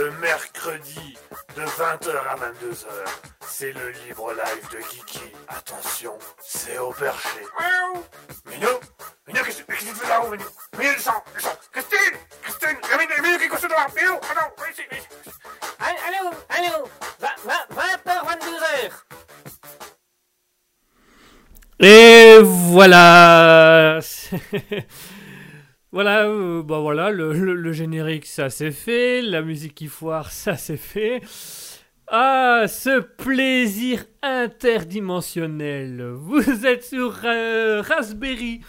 le mercredi de 20h à 22h. C'est le libre live de Kiki. Attention, c'est au perché. Minou Minou, qu'est-ce que tu fais là-haut, Minou? Minou, descends, descends Christine Christine Minou, Minou, qui est dehors Minou, non, viens ici, viens ici. Allô, allô, 20h, 22h. Et voilà. voilà, euh, bah voilà, le, générique, ça c'est fait. La musique qui foire, ça c'est fait. Ah, ce plaisir interdimensionnel. Vous êtes sur euh, Raspberry.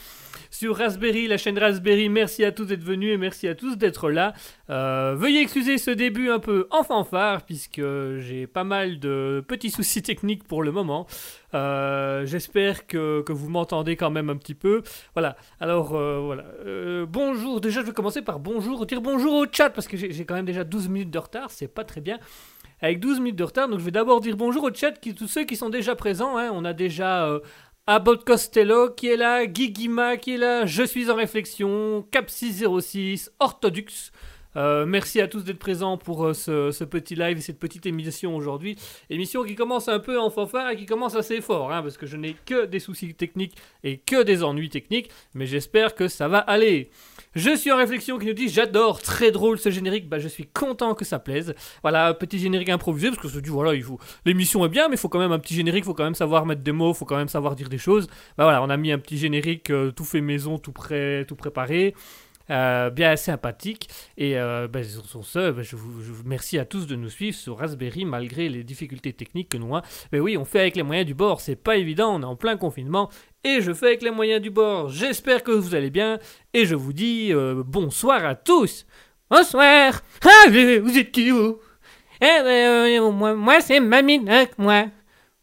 Sur Raspberry, la chaîne Raspberry, merci à tous d'être venus et merci à tous d'être là. Euh, veuillez excuser ce début un peu en fanfare, puisque j'ai pas mal de petits soucis techniques pour le moment. Euh, J'espère que, que vous m'entendez quand même un petit peu. Voilà, alors euh, voilà. Bonjour, déjà je vais commencer par bonjour, dire bonjour au chat, parce que j'ai quand même déjà 12 minutes de retard, c'est pas très bien. Avec 12 minutes de retard, donc je vais d'abord dire bonjour au chat, tous ceux qui sont déjà présents. hein. On a déjà Abbott Costello qui est là, Guy Guima qui est là, Je suis en réflexion, Cap606, Orthodux. Euh, merci à tous d'être présents pour euh, ce, petit live et cette petite émission aujourd'hui. Émission qui commence un peu en fanfare et qui commence assez fort, hein, parce que je n'ai que des soucis techniques et que des ennuis techniques, mais j'espère que ça va aller. Je suis en réflexion qui nous dit j'adore, très drôle ce générique, bah je suis content que ça plaise. Voilà, petit générique improvisé, parce que me dis voilà, l'émission est bien, mais il faut quand même un petit générique, il faut quand même savoir mettre des mots, il faut quand même savoir dire des choses. Bah voilà, on a mis un petit générique euh, tout fait maison, tout prêt, tout préparé. Euh, bien sympathique. Et euh, ben, sur, sur ce ben, je, vous, je vous remercie à tous de nous suivre sur Raspberry malgré les difficultés techniques que nous avons. mais oui on fait avec les moyens du bord c'est pas évident on est en plein confinement et je fais avec les moyens du bord. J'espère que vous allez bien et je vous dis euh, bonsoir à tous. Bonsoir. Ah vous êtes qui vous? Eh ben, moi, moi c'est Maminoc moi.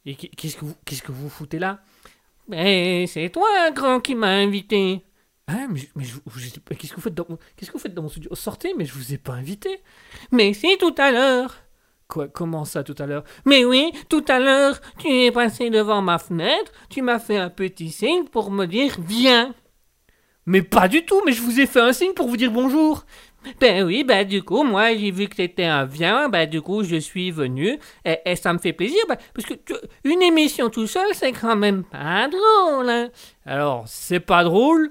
Et qui- qu'est-ce que vous qu'est-ce que vous foutez là? Ben, c'est toi, grand, qui m'a invité. Ah, mais, je- mais je, qu'est-ce que vous faites dans, qu'est-ce que vous faites dans mon studio? Sortez, mais je vous ai pas invité. Mais si, tout à l'heure. Quoi Comment ça, tout à l'heure? Mais oui, tout à l'heure, tu es passé devant ma fenêtre, tu m'as fait un petit signe pour me dire viens. Mais pas du tout, mais je vous ai fait un signe pour vous dire bonjour. Ben oui, ben du coup, moi j'ai vu que t'étais un viens, ben du coup je suis venu, et, ça me fait plaisir, ben, parce que une émission tout seul, c'est quand même pas drôle. Hein. Alors, c'est pas drôle.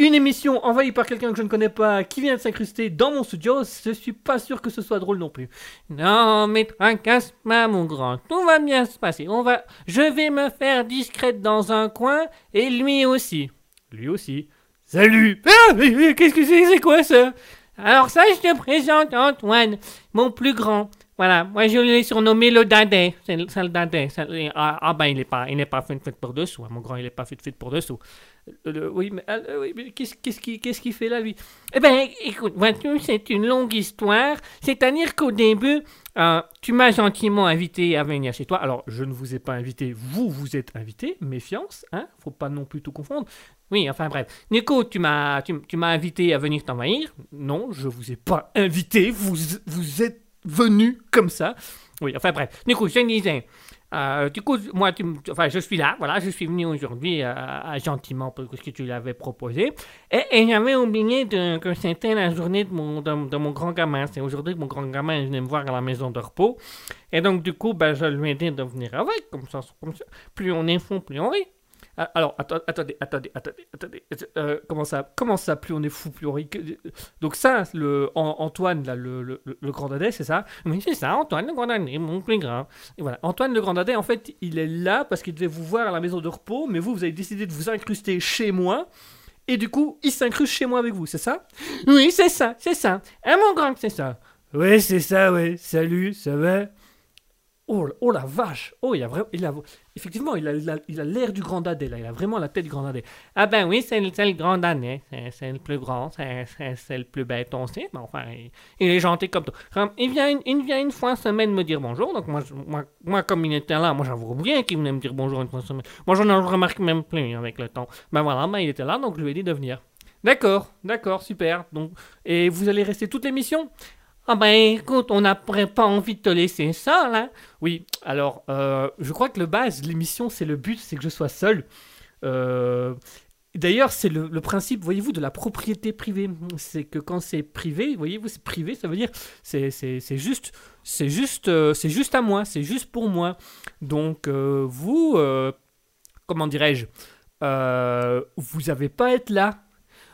Une émission envahie par quelqu'un que je ne connais pas, qui vient de s'incruster dans mon studio, je suis pas sûr que ce soit drôle non plus. Non, mais tracasse pas, mon grand, tout va bien se passer. On va, je vais me faire discrète dans un coin, et lui aussi. Lui aussi. Salut Ah, qu'est-ce que c'est? C'est quoi ça? Alors ça, je te présente Antoine, mon plus grand. Voilà, moi je l'ai surnommé le dadais. C'est le, le- ah, ah ben, il n'est pas, il n'est pas fait, fait pour dessous. hein, mon grand, il n'est pas fait, fait pour dessous. Euh, le- oui, mais, euh, qu'est-ce qu'il fait là, lui? Eh ben, écoute, vois-tu, c'est une longue histoire. C'est-à-dire qu'au début, euh, tu m'as gentiment invité à venir chez toi. Alors, je ne vous ai pas invité, vous vous êtes invité. Méfiance, hein? Faut pas non plus tout confondre. Oui, enfin bref. Coup, tu m'as, tu m'as invité à venir t'envahir. Non, je vous ai pas invité. Vous, vous êtes venu comme ça. Oui, enfin bref. Du coup, je disais. euh, du coup, moi, enfin, je suis là, voilà, je suis venu aujourd'hui euh, gentiment pour ce que tu l'avais proposé. Et, j'avais oublié que c'était la journée de mon, de, mon grand gamin. C'est aujourd'hui que mon grand gamin venait me voir à la maison de repos. Et donc, du coup, ben, je lui ai dit de venir avec, comme ça, comme ça. Plus on est fou, plus on rit. Ah, Alors, attendez, attendez, attendez, attendez. Euh, comment ça, comment ça, plus on est fou, plus on rit Donc ça, le An- Antoine, là, le, le, grand dadais, c'est ça? Oui, c'est ça, Antoine, le grand dadais, mon plus grand. Et voilà, Antoine, le grand dadais, en fait, il est là parce qu'il devait vous voir à la maison de repos, mais vous, vous avez décidé de vous incruster chez moi. Et du coup, il s'incruste chez moi avec vous, c'est ça? Oui, c'est ça, c'est ça. Ah, mon grand, c'est ça. Ouais, c'est ça, ouais. Salut, ça va? Oh, la- oh la vache Oh, il a vraiment... Il a... Effectivement, il a l'air du grand dadais, là. Il a vraiment la tête du grand dadais. Ah ben oui, c'est le, grand dadais. C'est, le plus grand, c'est, le plus bête aussi. Mais enfin, il, est gentil comme tout. Il, vient une, il vient semaine me dire bonjour. Donc moi, comme il était là, moi j'avoue bien qu'il venait me dire bonjour une fois semaine. Moi, je n'en remarque même plus avec le temps. Ben voilà, ben il était là, donc je lui ai dit de venir. D'accord, d'accord, super. Donc, et vous allez rester toute l'émission? Ah ben écoute, on n'a pas envie de te laisser seul, hein Oui, alors, euh, je crois que le base l'émission, c'est le but, c'est que je sois seul. Euh, D'ailleurs, c'est le, principe, voyez-vous, de la propriété privée. C'est que quand c'est privé, voyez-vous, c'est privé, ça veut dire c'est juste, c'est juste, euh, c'est juste à moi, c'est juste pour moi. Donc vous, comment dirais-je, vous n'avez pas à être là.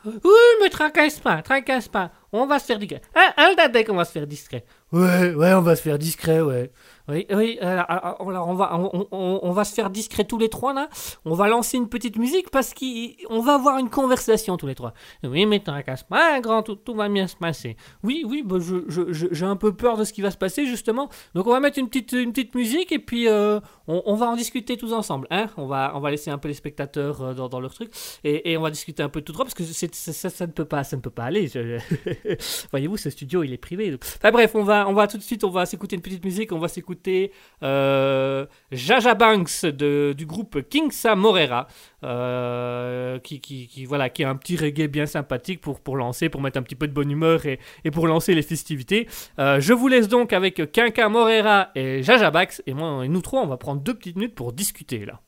Oui, mais tracasse pas, tracasse pas. On va se faire discret. Hein, hein, on va se faire discret. Ouais, ouais, on va se faire discret, ouais. Oui, oui, on, va, se faire discret tous les trois là. On va lancer une petite musique parce qu'on va avoir une conversation tous les trois. Oui, mais tracasse pas, grand, tout, tout va bien se passer. Oui, oui, bah, j'ai un peu peur de ce qui va se passer justement. Donc on va mettre une petite, musique et puis euh, on, va en discuter tous ensemble. Hein on, va, on va laisser un peu les spectateurs euh, dans, leur truc et, on va discuter un peu tout droit parce que ça, ne peut pas, ça ne peut pas aller. Voyez-vous, ce studio il est privé. Enfin bref, on va, on va tout de suite, on va s'écouter une petite musique. On va s'écouter euh, Jaja Banks du groupe Kingsa Morera, euh, qui, qui, voilà, qui a un petit reggae bien sympathique pour, pour lancer, pour mettre un petit peu de bonne humeur et, et pour lancer les festivités. Euh, je vous laisse donc avec Quinca Morera et Jaja Banks. Et moi, et nous trois, on va prendre deux petites minutes pour discuter là.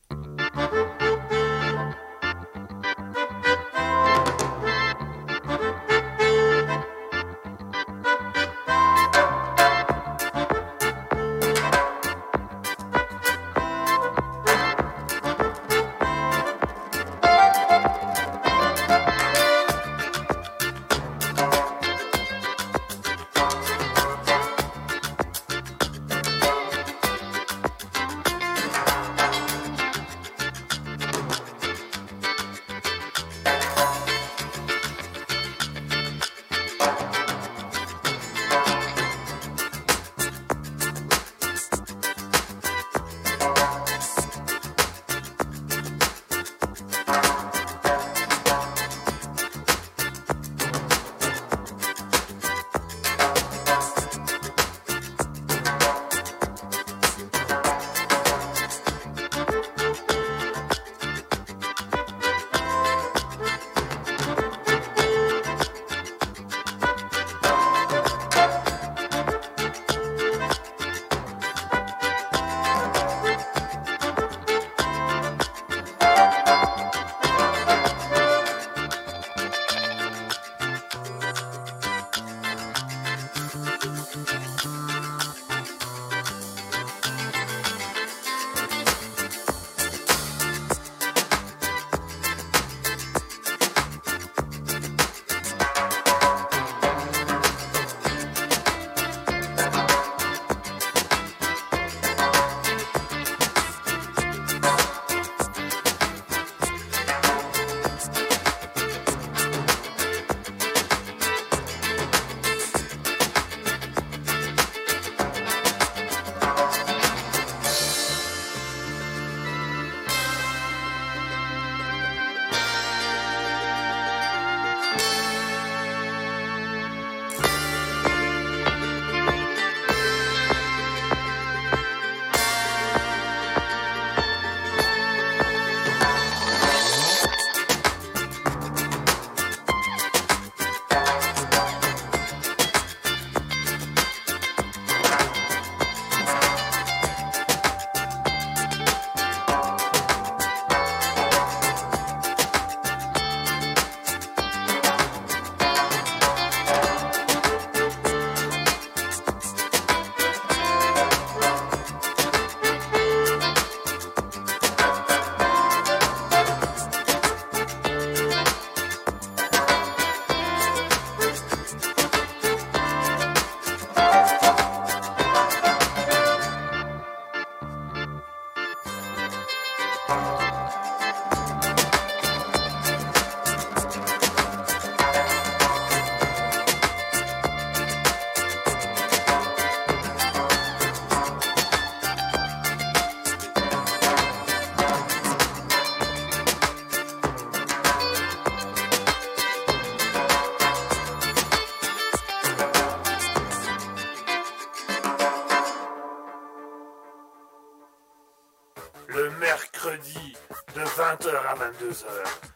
20h à 22h,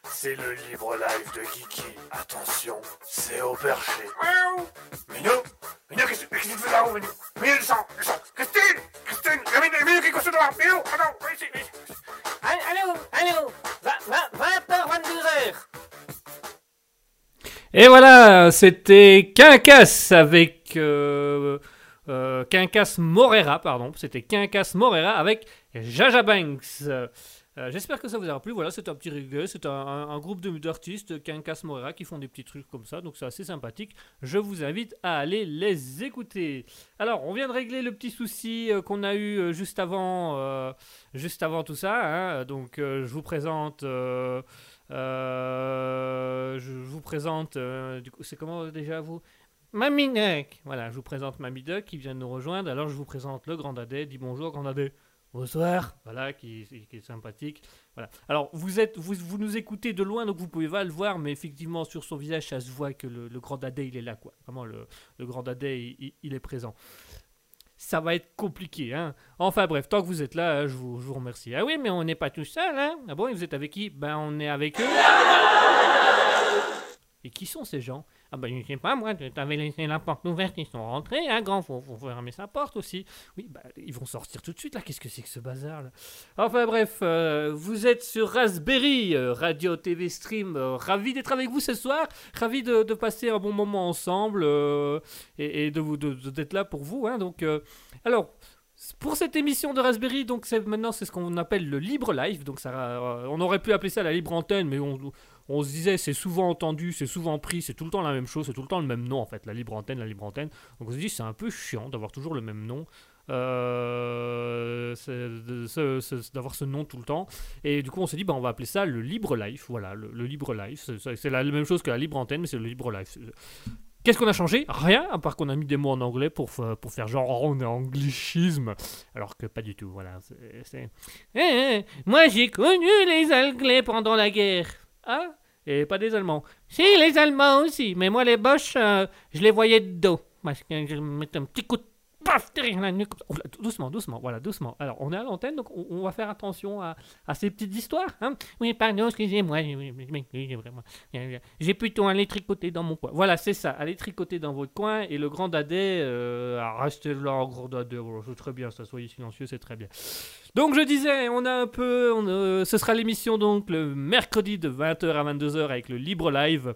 c'est le libre live de Kiki. Attention, c'est au perché. Minou Minou, qu'est-ce qu'est-ce que tu fais là-haut, Minou Minou, le sang, le sang Christine Christine Minou, Minou, qu'est-ce que tu fais là Minou, attends, viens ici, viens ici. Allô, allô 20h, 22h Et voilà, c'était Quincas avec euh, euh, Quincas Morera, pardon. C'était Quincas Morera avec Jaja Banks. Euh, J'espère que ça vous aura plu. Voilà, c'est un petit reggae, c'est un, un- un groupe d'artistes, Quincas Morera, qui font des petits trucs comme ça, donc c'est assez sympathique. Je vous invite à aller les écouter. Alors, on vient de régler le petit souci euh, qu'on a eu euh, juste avant, juste avant tout ça. hein. Donc, je vous présente. je vous présente. du coup, c'est comment déjà vous? Mamie Duck. Voilà, je vous présente Mamie Duck qui vient de nous rejoindre. Alors, je vous présente le Grand Dadé. Dis bonjour, Grand Dadé. Bonsoir. Voilà, qui, est sympathique. Voilà. Alors, vous, êtes, vous, vous nous écoutez de loin, donc vous pouvez pas le voir, mais effectivement, sur son visage, ça se voit que le, Grand Dadé, il est là, quoi. Vraiment, le, le Grand Dadé, il, il- il est présent. Ça va être compliqué, hein. Enfin bref, tant que vous êtes là, je vous, je vous remercie. Ah oui, mais on n'est pas tout seul, hein. Ah bon, et vous êtes avec qui? Ben, on est avec eux. Et qui sont ces gens? Ah ben, je sais pas, moi, t'avais laissé la porte ouverte, ils sont rentrés, hein, grand, faut, faut fermer sa porte aussi. Oui, bah, ils vont sortir tout de suite, là, qu'est-ce que c'est que ce bazar, là? Enfin bref, euh, vous êtes sur Raspberry, euh, Radio TV Stream, euh, ravi d'être avec vous ce soir, ravi de, passer un bon moment ensemble, et, de vous d'être là pour vous, hein, donc... alors... Pour cette émission de Raspberry, donc maintenant c'est ce qu'on appelle le libre live. Donc ça, on aurait pu appeler ça la libre antenne, mais on, on se disait c'est souvent entendu, c'est souvent pris, c'est tout le temps la même chose, c'est tout le temps le même nom en fait, la libre antenne, la libre antenne. Donc on se dit c'est un peu chiant d'avoir toujours le même nom, euh, d'avoir ce nom tout le temps. Et du coup on s'est dit bah on va appeler ça le libre live, voilà, le, libre live. C'est- la, même chose que la libre antenne, mais c'est le libre. C'est- Qu'est-ce qu'on a changé? Rien, à part qu'on a mis des mots en anglais pour, pour faire genre oh, on est anglichisme, alors que pas du tout, voilà. Eh, eh, moi j'ai connu les Anglais pendant la guerre. Ah Et pas des Allemands. Si, les Allemands aussi, mais moi les Boches, euh, je les voyais de dos. Parce que je mettais un petit coup de paf derrière la nuque. doucement, doucement, voilà, doucement. Alors, on est à l'antenne, donc on, va faire attention à, ces petites histoires. Hein oui, pardon, excusez-moi. J'ai plutôt aller tricoter dans mon coin. Voilà, c'est ça, aller tricoter dans votre coin. Et le grand dadé, euh, ah, restez là, grand dadé, voilà, c'est très bien, ça, soyez silencieux, c'est très bien. Donc je disais, on a un peu, on, euh, ce sera l'émission donc le mercredi de 20h à 22h avec le libre live.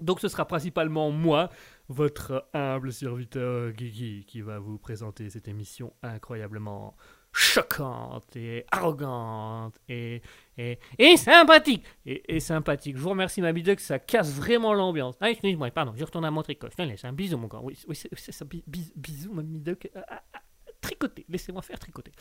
Donc ce sera principalement moi, votre humble serviteur Guigui, qui va vous présenter cette émission incroyablement choquante et arrogante et, et, et sympathique. Et, sympathique. Je vous remercie ma ça casse vraiment l'ambiance. Ah, excuse-moi, pardon, je retourne à mon tricot. Je te un bisou mon gars. Oui, oui c'est ça, bi- bis- bisous ma Midoc. Ah, ah, ah, tricoter, laissez-moi faire tricoter.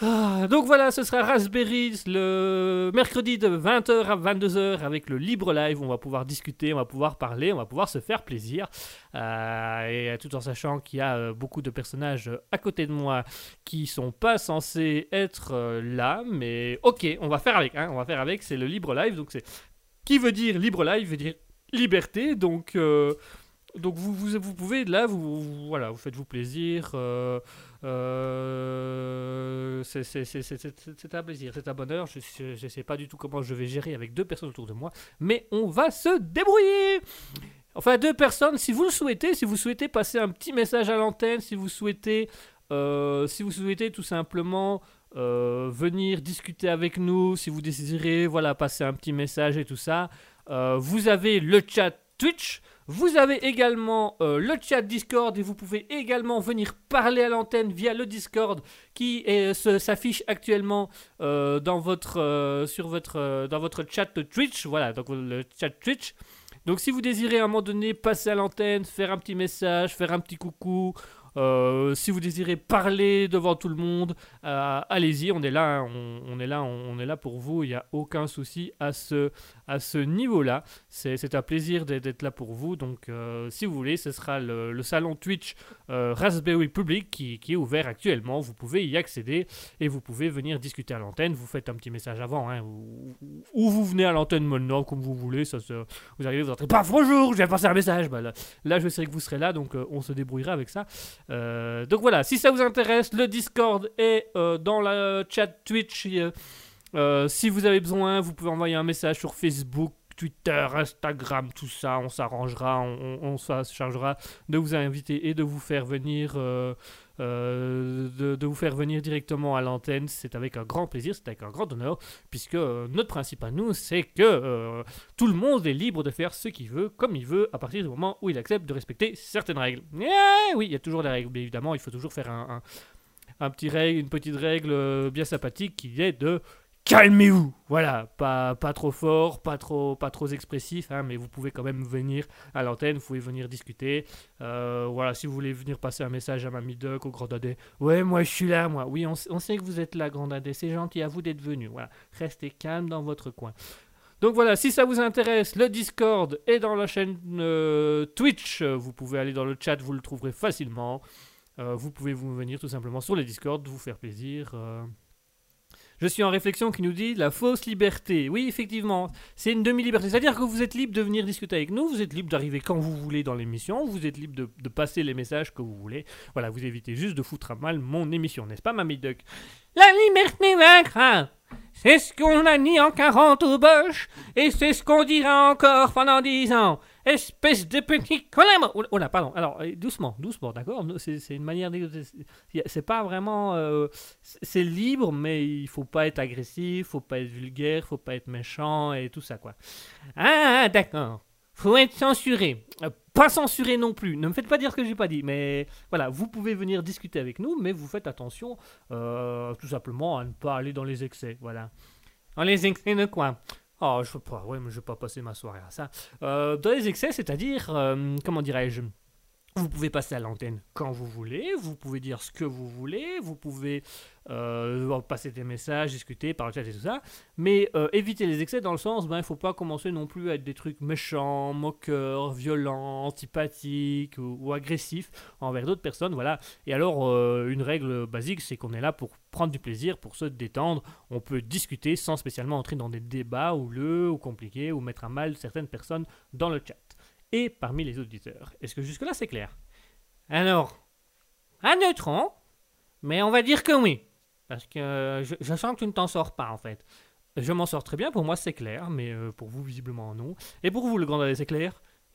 Ah, donc voilà, ce sera Raspberry le mercredi de 20h à 22h avec le libre live. On va pouvoir discuter, on va pouvoir parler, on va pouvoir se faire plaisir. Euh, et tout en sachant qu'il y a euh, beaucoup de personnages euh, à côté de moi qui sont pas censés être là, mais ok, on va faire avec. hein, on va faire avec. C'est le libre live, donc c'est qui veut dire libre live veut dire liberté. Donc donc vous, vous, vous pouvez là vous- voilà vous faites vous plaisir. Euh, c'est un plaisir, c'est un bonheur. Je ne sais pas du tout comment je vais gérer avec deux personnes autour de moi, mais on va se débrouiller. Enfin, deux personnes, si vous le souhaitez, si vous souhaitez passer un petit message à l'antenne, si vous souhaitez, euh, si vous souhaitez tout simplement euh, venir discuter avec nous, si vous désirez, voilà, passer un petit message et tout ça, vous avez le chat Twitch. Vous avez également euh, le chat Discord et vous pouvez également venir parler à l'antenne via le Discord qui se- s'affiche actuellement euh, euh, euh, dans votre chat Twitch. Voilà, donc le chat Twitch. Donc si vous désirez à un moment donné passer à l'antenne, faire un petit message, faire un petit coucou, euh, si vous désirez parler devant tout le monde, euh, allez-y, on est là, hein, on, est là, on, est là pour vous. Il n'y a aucun souci à ce, à ce niveau-là. C'est un plaisir d'être là pour vous. Donc, euh, si vous voulez, ce sera le, salon Twitch Raspberry Public qui, est ouvert actuellement. Vous pouvez y accéder et vous pouvez venir discuter à l'antenne. Vous faites un petit message avant, hein, ou, ou vous venez à l'antenne maintenant, comme vous voulez. Ça, vous arrivez, vous entrez, paf, bonjour, je viens passer un message. Bah, là, là, je sais que vous serez là, donc on se débrouillera avec ça. Euh, donc voilà, si ça vous intéresse, le Discord est euh, dans le chat Twitch. euh, si vous avez besoin, vous pouvez envoyer un message sur Facebook, Twitter, Instagram, tout ça, on s'arrangera, on, on, se chargera de vous inviter et de vous faire venir, euh, euh, de, vous faire venir directement à l'antenne. C'est avec un grand plaisir, c'est avec un grand honneur, puisque euh, notre principe à nous, c'est que tout le monde est libre de faire ce qu'il veut, comme il veut, à partir du moment où il accepte de respecter certaines règles. Eh oui, il y a toujours des règles, mais évidemment, il faut toujours faire un, un, petit règle, une petite règle bien sympathique qui est de calmez-vous. Voilà, pas, trop fort, pas trop, pas trop expressif, hein, mais vous pouvez quand même venir à l'antenne, vous pouvez venir discuter. Euh, voilà, si vous voulez venir passer un message à Mamie Duck, au Grand Dadé. Ouais, moi je suis là, moi. Oui, on, sait que vous êtes là, Grand Dadé. C'est gentil à vous d'être venu. Voilà, restez calme dans votre coin. Donc voilà, si ça vous intéresse, le Discord est dans la chaîne euh, Twitch. Vous pouvez aller dans le chat, vous le trouverez facilement. Euh, vous pouvez vous venir tout simplement sur le Discord, vous faire plaisir. Je suis en réflexion qui nous dit la fausse liberté. Oui, effectivement, c'est une demi-liberté. C'est-à-dire que vous êtes libre de venir discuter avec nous, vous êtes libre d'arriver quand vous voulez dans l'émission, vous êtes libre de, passer les messages que vous voulez. Voilà, vous évitez juste de foutre à mal mon émission, n'est-ce pas, Mamie Duck? La liberté vaincra c'est ce qu'on a dit en 40 au Bosch, et c'est ce qu'on dira encore pendant 10 ans. Espèce de petit collègue. Oh là, pardon. Alors, euh, doucement, doucement, d'accord? C'est, une manière de. C'est pas vraiment. Euh, c'est libre, mais il faut pas être agressif, faut pas être vulgaire, faut pas être méchant et tout ça, quoi. Ah, d'accord. Faut être censuré. Euh, pas censuré non plus. Ne me faites pas dire ce que j'ai pas dit. Mais voilà, vous pouvez venir discuter avec nous, mais vous faites attention tout simplement à ne pas aller dans les excès. Voilà. Dans les excès de quoi? Oh, je pas, ouais, je vais pas passer ma soirée à ça. Euh, dans les excès, c'est-à-dire, euh, comment dirais-je vous pouvez passer à l'antenne quand vous voulez, vous pouvez dire ce que vous voulez, vous pouvez euh, passer des messages, discuter par le chat et tout ça, mais euh, éviter les excès dans le sens, ben il faut pas commencer non plus à être des trucs méchants, moqueurs, violents, antipathiques ou, agressifs envers d'autres personnes, voilà. Et alors euh, une règle basique, c'est qu'on est là pour prendre du plaisir, pour se détendre, on peut discuter sans spécialement entrer dans des débats houleux ou compliqués ou mettre à mal certaines personnes dans le chat et parmi les auditeurs. Est-ce que jusque-là c'est clair? Alors, un neutron, mais on va dire que oui. Parce que je, sens que tu ne t'en sors pas en fait. Je m'en sors très bien, pour moi c'est clair, mais euh, pour vous visiblement non. Et pour vous le grand c'est clair?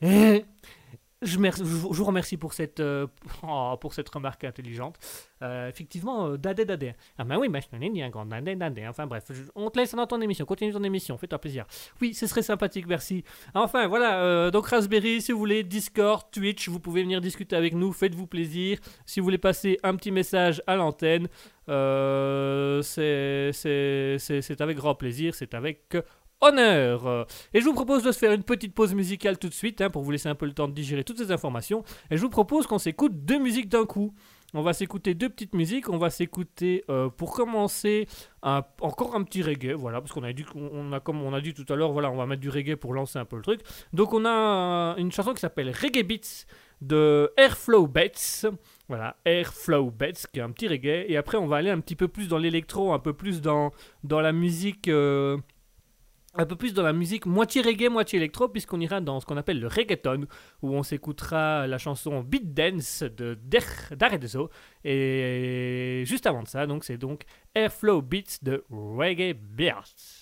je, vous remercie pour cette, euh, oh, pour cette remarque intelligente. Euh, effectivement, euh, dadé dadé. Ah ben oui, mais je un grand dadé dadé. Enfin bref, on te laisse dans ton émission. Continue ton émission, fais-toi plaisir. Oui, ce serait sympathique, merci. Enfin voilà, donc Raspberry, si vous voulez, Discord, Twitch, vous pouvez venir discuter avec nous, faites-vous plaisir. Si vous voulez passer un petit message à l'antenne, c'est avec grand plaisir, c'est avec honneur. Et je vous propose de se faire une petite pause musicale tout de suite, hein, pour vous laisser un peu le temps de digérer toutes ces informations. Et je vous propose qu'on s'écoute deux musiques d'un coup. On va s'écouter deux petites musiques. On va s'écouter, euh, pour commencer, encore un petit reggae, voilà, parce qu'on a dit, on a, comme on a dit tout à l'heure, voilà, on va mettre du reggae pour lancer un peu le truc. Donc on a une chanson qui s'appelle Reggae Beats de Airflow Beats. Voilà, Airflow Beats, qui est un petit reggae. Et après, on va aller un petit peu plus dans l'électro, un peu plus dans, dans la musique... Euh, un peu plus dans la musique moitié reggae, moitié électro, puisqu'on ira dans ce qu'on appelle le reggaeton, où on s'écoutera la chanson Beat Dance de D'Arezzo. Et juste avant de ça, donc c'est donc Airflow Beats de Reggae Beats.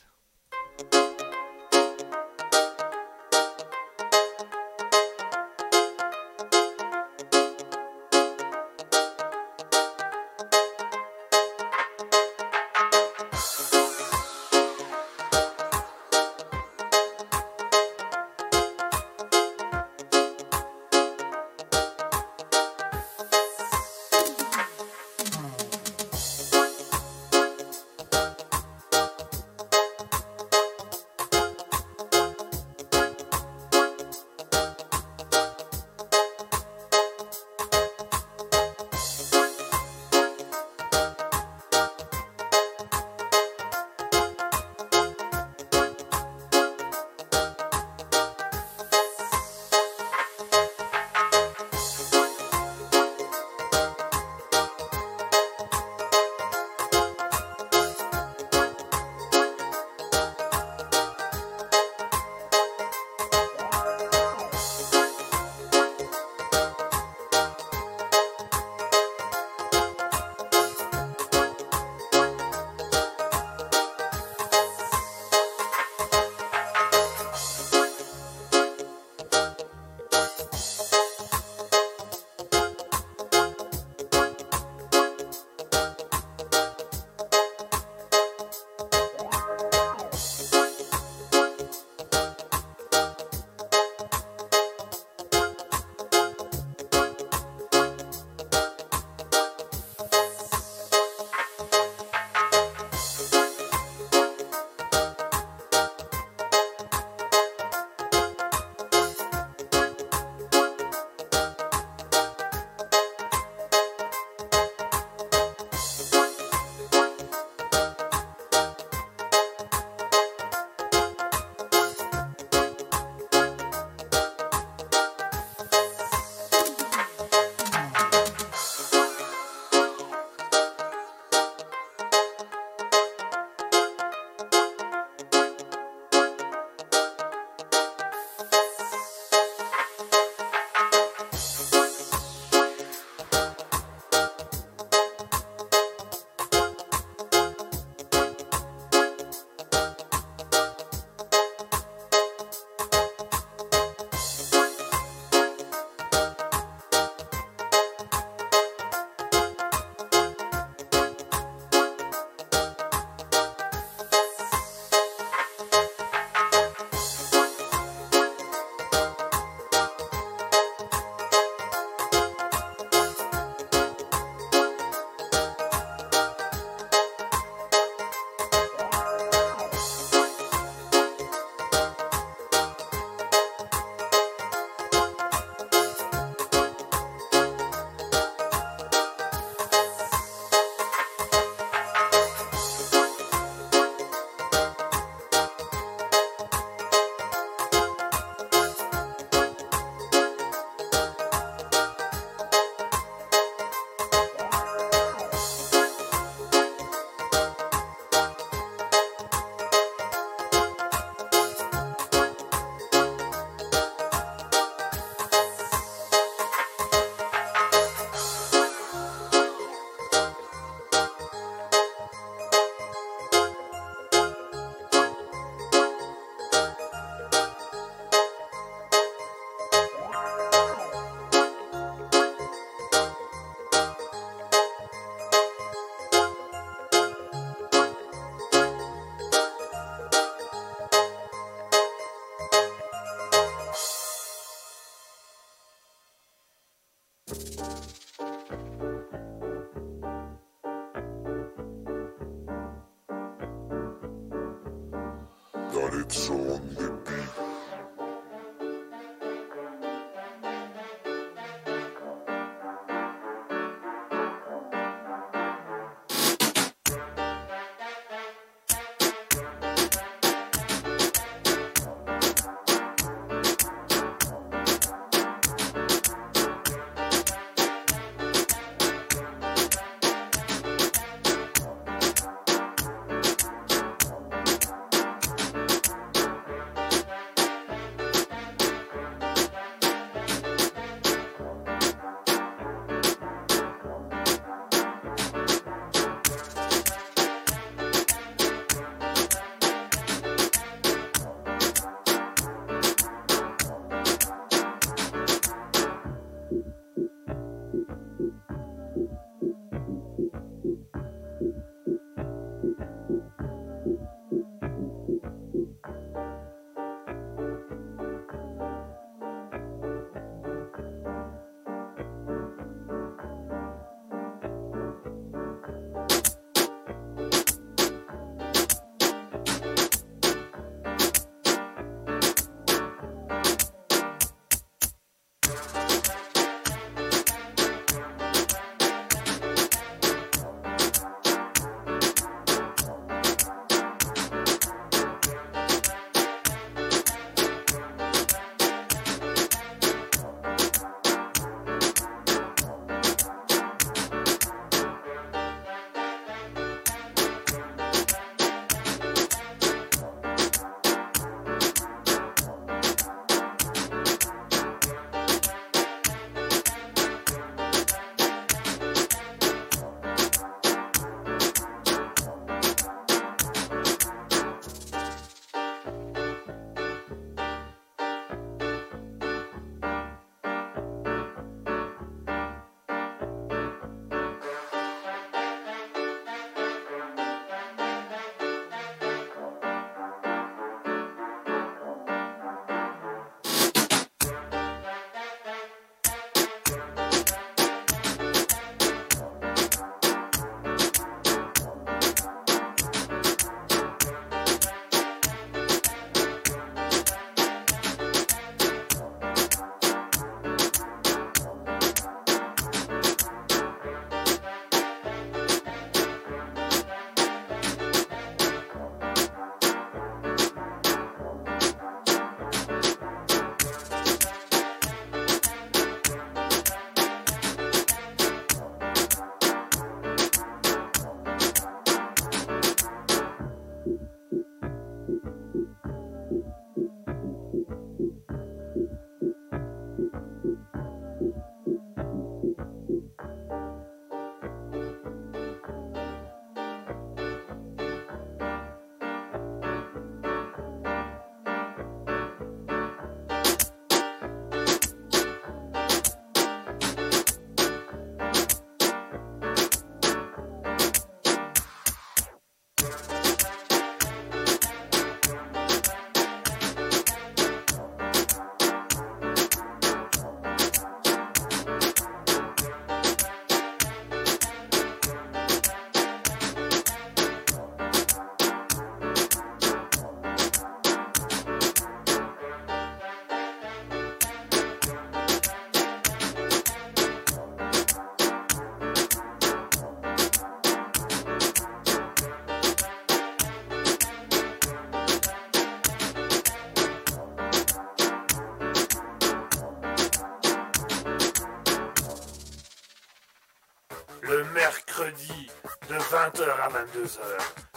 Mercredi de 20h à 22h,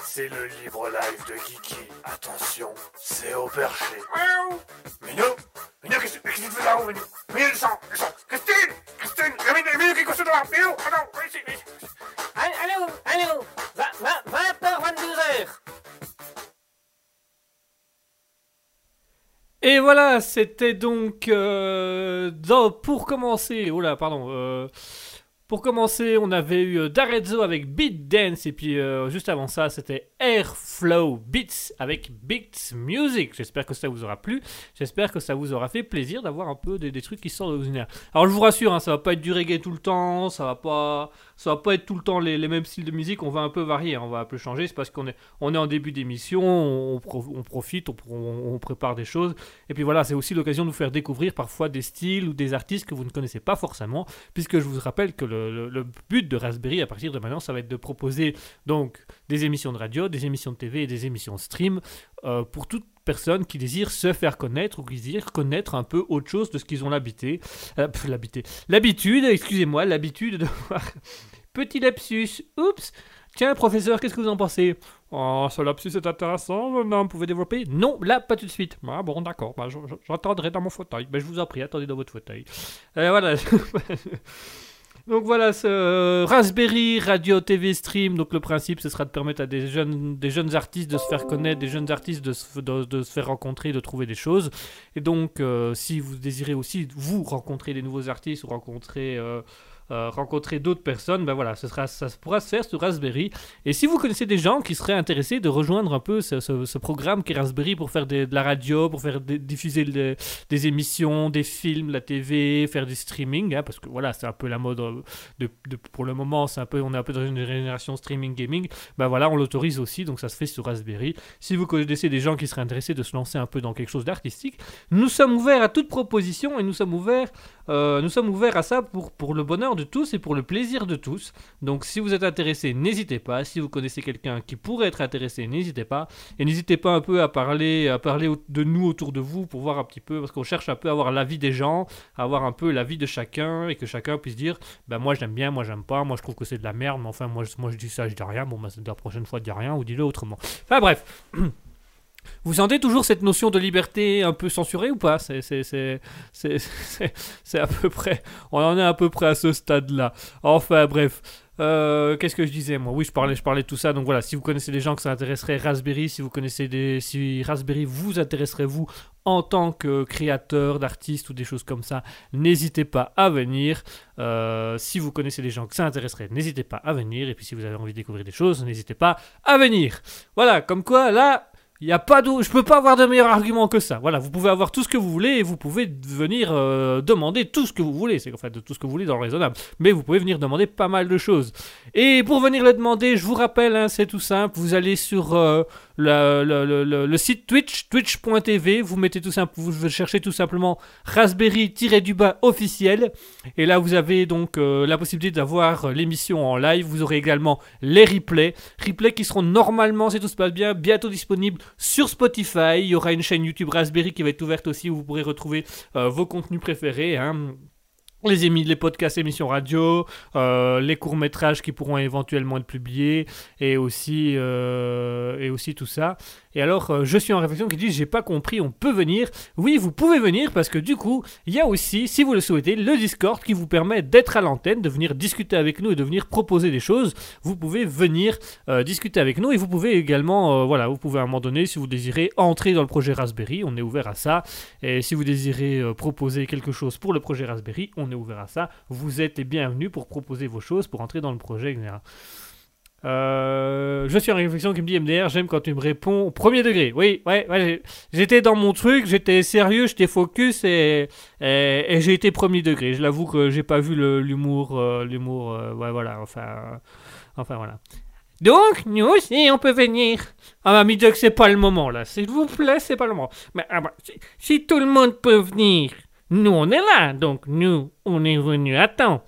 c'est le libre live de Kiki. Attention, c'est au perché. Minou Minou, qu'est-ce que qu'est-ce que tu fais là-haut, Minou? Minou, descends, descends Christine Christine Minou, Minou, qu'est-ce que tu fais là Minou, attends, viens ici, viens ici. Allô, allô, 20h, 22h. Et voilà, c'était donc euh, dans- pour commencer. Oh là, pardon. euh, pour commencer, on avait eu euh, D'Arezzo avec Beat Dance et puis euh, juste avant ça, c'était Airflow Beats avec Beats Music. J'espère que ça vous aura plu. J'espère que ça vous aura fait plaisir d'avoir un peu des, trucs qui sortent de l'ordinaire. Alors je vous rassure, hein, ça va pas être du reggae tout le temps, ça va pas, ça va pas être tout le temps les, mêmes styles de musique, on va un peu varier, hein, on va un peu changer, c'est parce qu'on est, on est en début d'émission, on, pro- on profite, on, prépare des choses, et puis voilà, c'est aussi l'occasion de vous faire découvrir parfois des styles ou des artistes que vous ne connaissez pas forcément, puisque je vous rappelle que le, but de Raspberry à partir de maintenant, ça va être de proposer donc des émissions de radio, des émissions de TV et des émissions stream euh, pour toute personne qui désire se faire connaître ou qui désire connaître un peu autre chose de ce qu'ils ont l'habité, euh, l'habitude, excusez-moi, l'habitude de voir. Petit lapsus, oups. Tiens, professeur, qu'est-ce que vous en pensez? Oh, ce lapsus est intéressant, vous pouvez développer? Non, là, pas tout de suite. Ah bon, d'accord, bah, j'attendrai dans mon fauteuil. Ben, je vous en prie, attendez dans votre fauteuil. Euh, voilà. Donc voilà, ce euh, Raspberry Radio TV Stream. Donc le principe, ce sera de permettre à des jeunes, des jeunes artistes de se faire connaître, des jeunes artistes de se, de- de se faire rencontrer, de trouver des choses. Et donc, euh, si vous désirez aussi vous rencontrer des nouveaux artistes ou rencontrer euh, rencontrer d'autres personnes, ben voilà, ce sera, ça pourra se faire sur Raspberry. Et si vous connaissez des gens qui seraient intéressés de rejoindre un peu ce, ce- ce programme qui est Raspberry pour faire de la radio, pour faire diffuser des émissions, des films, la TV, faire du streaming, hein, parce que voilà, c'est un peu la mode euh, pour le moment, c'est un peu, on est un peu dans une génération streaming gaming. Ben voilà, on l'autorise aussi, donc ça se fait sur Raspberry. Si vous connaissez des gens qui seraient intéressés de se lancer un peu dans quelque chose d'artistique, nous sommes ouverts à toute proposition et nous sommes ouverts, euh, nous sommes ouverts à ça pour, pour le bonheur de tous et pour le plaisir de tous. Donc si vous êtes intéressé, n'hésitez pas. Si vous connaissez quelqu'un qui pourrait être intéressé, n'hésitez pas. Et n'hésitez pas un peu à parler, à parler de nous autour de vous pour voir un petit peu, parce qu'on cherche un peu à avoir l'avis des gens, à avoir un peu l'avis de chacun et que chacun puisse dire, ben moi j'aime bien, moi j'aime pas, moi je trouve que c'est de la merde, mais enfin moi, moi je dis ça, je dis rien, bon de la prochaine fois dis rien ou dis-le autrement. Enfin bref. Vous sentez toujours cette notion de liberté un peu censurée ou pas? C'est à peu près... On en est à peu près à ce stade-là. Enfin bref. Euh, Qu'est-ce que je disais moi? Oui, je parlais, je parlais de tout ça. Donc voilà, si vous connaissez des gens que ça intéresserait Raspberry, si vous connaissez des, si Raspberry vous intéresserait vous en tant que créateur d'artiste ou des choses comme ça, n'hésitez pas à venir. Euh, si vous connaissez des gens que ça intéresserait, n'hésitez pas à venir. Et puis si vous avez envie de découvrir des choses, n'hésitez pas à venir. Voilà, comme quoi là. Il y a pas je peux pas avoir de meilleur argument que ça. Voilà, vous pouvez avoir tout ce que vous voulez et vous pouvez venir euh, demander tout ce que vous voulez. C'est en fait de tout ce que vous voulez dans le raisonnable. Mais vous pouvez venir demander pas mal de choses. Et pour venir le demander, je vous rappelle, hein, c'est tout simple. Vous allez sur euh, le, site Twitch, twitch.tv. Vous mettez tout simple, vous cherchez tout simplement Raspberry-du-bas officiel. Et là, vous avez donc euh, la possibilité d'avoir l'émission en live. Vous aurez également les replays. Replays qui seront normalement, si tout se passe bien, bientôt disponibles sur Spotify. Il y aura une chaîne YouTube Raspberry qui va être ouverte aussi où vous pourrez retrouver euh, vos contenus préférés. hein. Les, les podcasts, émissions radio, euh, les courts-métrages qui pourront éventuellement être publiés, et aussi, euh, et aussi tout ça. Et alors, euh, je suis en réflexion qui dit J'ai pas compris, on peut venir. Oui, vous pouvez venir parce que du coup, il y a aussi, si vous le souhaitez, le Discord qui vous permet d'être à l'antenne, de venir discuter avec nous et de venir proposer des choses. Vous pouvez venir euh, discuter avec nous et vous pouvez également, euh, voilà, vous pouvez à un moment donné, si vous désirez entrer dans le projet Raspberry, on est ouvert à ça. Et si vous désirez proposer quelque chose pour le projet Raspberry, on est ouvert à ça. Vous êtes les bienvenus pour proposer vos choses, pour entrer dans le projet, etc. Euh, je suis en réflexion qui me dit MDR, j'aime quand tu me réponds au premier degré. Oui, ouais, j'étais dans mon truc, j'étais sérieux, j'étais focus et, j'ai été premier degré. Je l'avoue que j'ai pas vu l'humour, euh, l'humour, euh, ouais, voilà, enfin, enfin voilà. Donc, nous aussi, on peut venir. Ah bah, Midoc, c'est pas le moment là, s'il vous plaît, c'est pas le moment. Mais ah bah, si, si tout le monde peut venir, nous on est là, donc nous, on est venu à temps.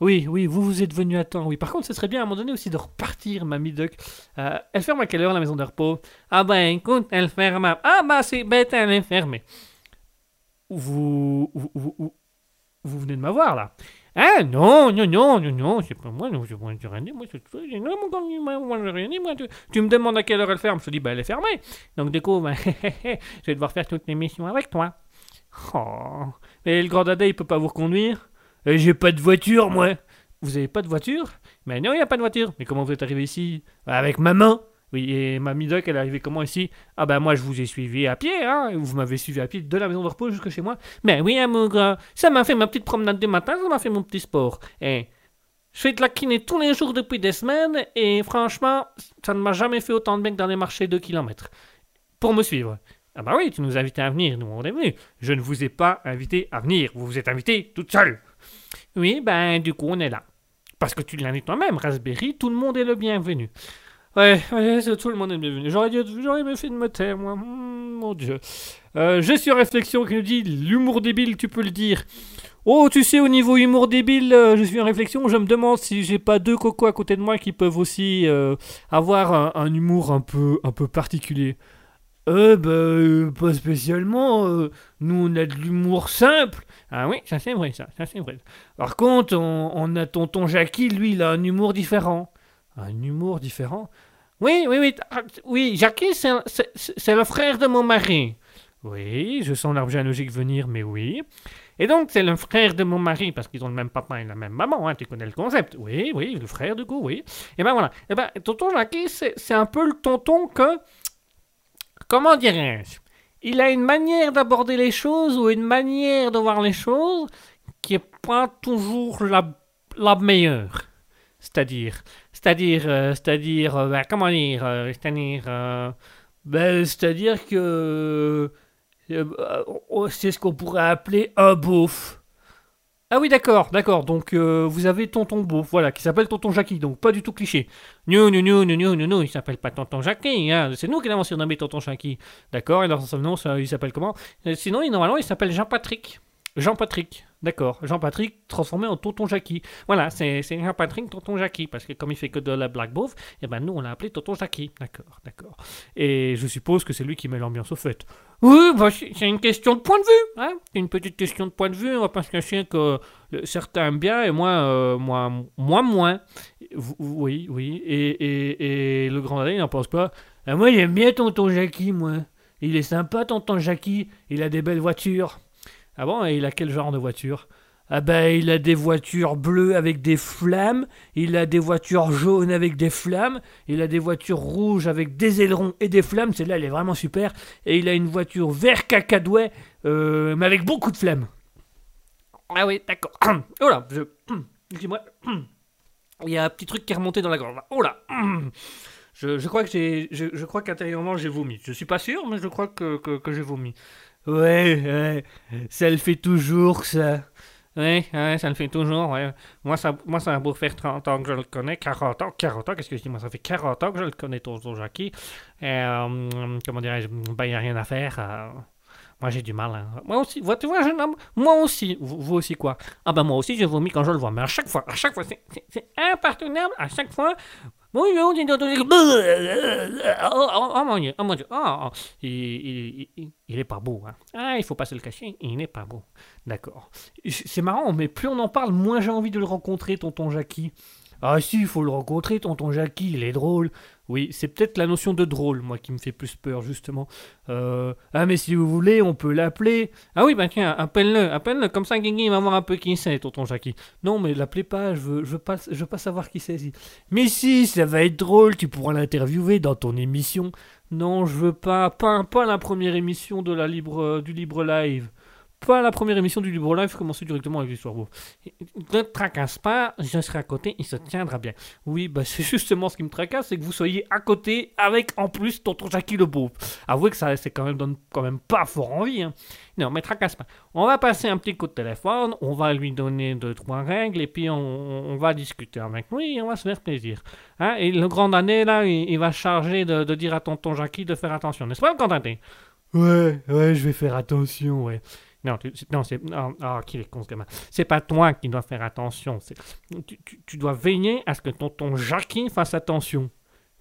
Oui, oui, vous vous êtes venu à temps. Oui, par contre, ce serait bien à un moment donné aussi de repartir, Mamie Duck. Euh, elle ferme à quelle heure la maison de repos? Ah ben, écoute, elle ferme. Ah bah, c'est bête, elle est fermée. Vous... Vous, vous, vous- venez de m'avoir, là Ah non, non, non, non, non, c'est pas moi, non, je rien dit, moi, c'est gars, moi, rien moi, tu, me demandes à quelle heure elle ferme, je te dis, bah, elle est fermée. Donc, du coup, bah, je vais devoir faire toute l'émission avec toi. Oh, et le grand dada, il peut pas vous reconduire J'ai pas de voiture, moi. Vous avez pas de voiture? Mais non, il n'y a pas de voiture. Mais comment vous êtes arrivé ici? Avec maman. Oui, et Mamie Doc, elle est arrivée comment ici? Ah bah moi je vous ai suivi à pied, hein Vous m'avez suivi à pied de la maison de repos jusque chez moi. Mais oui, hein, mon gars, ça m'a fait ma petite promenade du matin, ça m'a fait mon petit sport. Et je fais de la kiné tous les jours depuis des semaines, et franchement, ça ne m'a jamais fait autant de bien dans des marchés de 2 km. Pour me suivre. Ah bah oui, tu nous as invités à venir, nous on est venus. Je ne vous ai pas invité à venir, vous vous êtes invité toute seule. Oui, ben du coup on est là. Parce que tu l'as dit toi-même, Raspberry, tout le monde est le bienvenu. Ouais, ouais, tout le monde est le bienvenu. J'aurais dû, j'aurais bien fait de me taire, moi. Hmm, mon Dieu. Euh, J'ai sur réflexion qui nous dit l'humour débile, tu peux le dire. Oh, tu sais, au niveau humour débile, euh, je suis en réflexion. Je me demande si j'ai pas deux cocos à côté de moi qui peuvent aussi euh, avoir un, humour un peu, un peu particulier. Euh, bah, euh, pas spécialement. nous, on a de l'humour simple. Ah oui, ça c'est vrai, ça, ça c'est vrai. Par contre, on, a tonton Jackie, lui, il a un humour différent. Un humour différent? Oui, oui, oui. ah, Oui, Jackie, c'est le frère de mon mari. Oui, je sens l'arbre généalogique venir, mais oui. Et donc, c'est le frère de mon mari, parce qu'ils ont le même papa et la même maman, hein, tu connais le concept. Oui, oui, le frère du coup, oui. Et ben voilà. Et ben, tonton Jackie, c'est un peu le tonton que. Comment dirais-je? Il a une manière d'aborder les choses ou une manière de voir les choses qui est pas toujours la, la meilleure. C'est-à-dire, c'est-à-dire, euh, c'est-à-dire, euh, ben, comment dire, euh, c'est-à-dire, ben, c'est-à-dire que euh, c'est ce qu'on pourrait appeler un beauf. Ah oui, d'accord, d'accord. Donc euh, vous avez tonton beauf, voilà, qui s'appelle tonton Jackie, donc pas du tout cliché. Non, non, non, non, non, non, il s'appelle pas tonton Jackie, hein. c'est nous qui l'avons surnommé tonton Jackie. D'accord, et dans son nom, il s'appelle comment? Euh, Sinon, normalement, il s'appelle Jean-Patrick. Jean-Patrick, d'accord. Jean-Patrick transformé en tonton Jackie. Voilà, c'est Jean-Patrick tonton Jackie, parce que comme il fait que de la black beauf, et ben nous, on l'a appelé tonton Jackie. D'accord, d'accord. Et je suppose que c'est lui qui met l'ambiance au fait. Oui, bah, c'est une question de point de vue. Hein une petite question de point de vue. On va pas se cacher que certains aiment bien et moi, euh, moi, moi moins. Oui, oui. Et, et, et le grand Alain, il n'en pense pas. Ah, moi, j'aime bien tonton Jackie, moi. Il est sympa, tonton Jackie. Il a des belles voitures. Ah bon Et il a quel genre de voiture? Ah ben, il a des voitures bleues avec des flammes. Il a des voitures jaunes avec des flammes. Il a des voitures rouges avec des ailerons et des flammes. Celle-là, elle est vraiment super. Et il a une voiture vert cacadouet, euh, mais avec beaucoup de flammes. Ah oui, d'accord. oh là, je... Dis-moi. Il y a un petit truc qui est remonté dans la gorge. Oh là. Je, je crois que j'ai, je, crois qu'intérieurement j'ai vomi. Je suis pas sûr, mais je crois que, que j'ai vomi. Ouais, ouais, ça le fait toujours ça. Ouais, ouais, ça le fait toujours. Moi, ça, moi, ça a beau faire 30 ans que je le connais, 40 ans, 40 ans, qu'est-ce que je dis? Moi, ça fait 40 ans que je le connais, Tonton Jackie. Et, euh, comment dirais-je? Ben, il n'y a rien à faire. euh, moi, j'ai du mal. hein. Moi aussi, tu vois, jeune homme, moi aussi. Vous, vous aussi, quoi? Ah, ben, moi aussi, je vomis quand je le vois. Mais à chaque fois, à chaque fois, c'est impardonnable. À chaque fois. Oh, oh, oh, mon Dieu, oh mon Dieu, oh, oh. Il, il, il, il est pas beau, hein. Ah, il faut pas se le cacher, il n'est pas beau. D'accord. C'est marrant, mais plus on en parle, moins j'ai envie de le rencontrer, tonton Jackie. Ah si, il faut le rencontrer, tonton Jackie, il est drôle. Oui, c'est peut-être la notion de drôle, moi, qui me fait plus peur, justement. Euh, ah, mais si vous voulez, on peut l'appeler. Ah oui, bah tiens, appelle-le, appelle-le, comme ça, Guigui, il va voir un peu qui c'est, tonton Jackie. Non, mais l'appelez pas, je veux, je veux pas, je veux pas savoir qui c'est. Mais si, ça va être drôle, tu pourras l'interviewer dans ton émission. Non, je veux pas, pas, pas la première émission de la libre, euh, du libre live. Pas la première émission du libre live, commencer directement avec l'histoire. Bon. Ne tracasse pas, je serai à côté, il se tiendra bien. Oui, bah c'est justement ce qui me tracasse, c'est que vous soyez à côté avec en plus tonton Jackie le beau. Avouez que ça, c'est quand même donne quand même pas fort envie. Hein. Non, mais tracasse pas. On va passer un petit coup de téléphone, on va lui donner deux trois règles et puis on, va discuter avec lui et on va se faire plaisir. Hein, et le grand année là, il, va charger de, de dire à tonton Jackie de faire attention, n'est-ce pas le grand année Ouais, ouais, je vais faire attention, ouais. Non, tu- c'est- non, c'est. non, Ah, qu'il est con ce gamin. C'est pas toi qui dois faire attention. tu- tu dois veiller à ce que tonton Jackie fasse attention.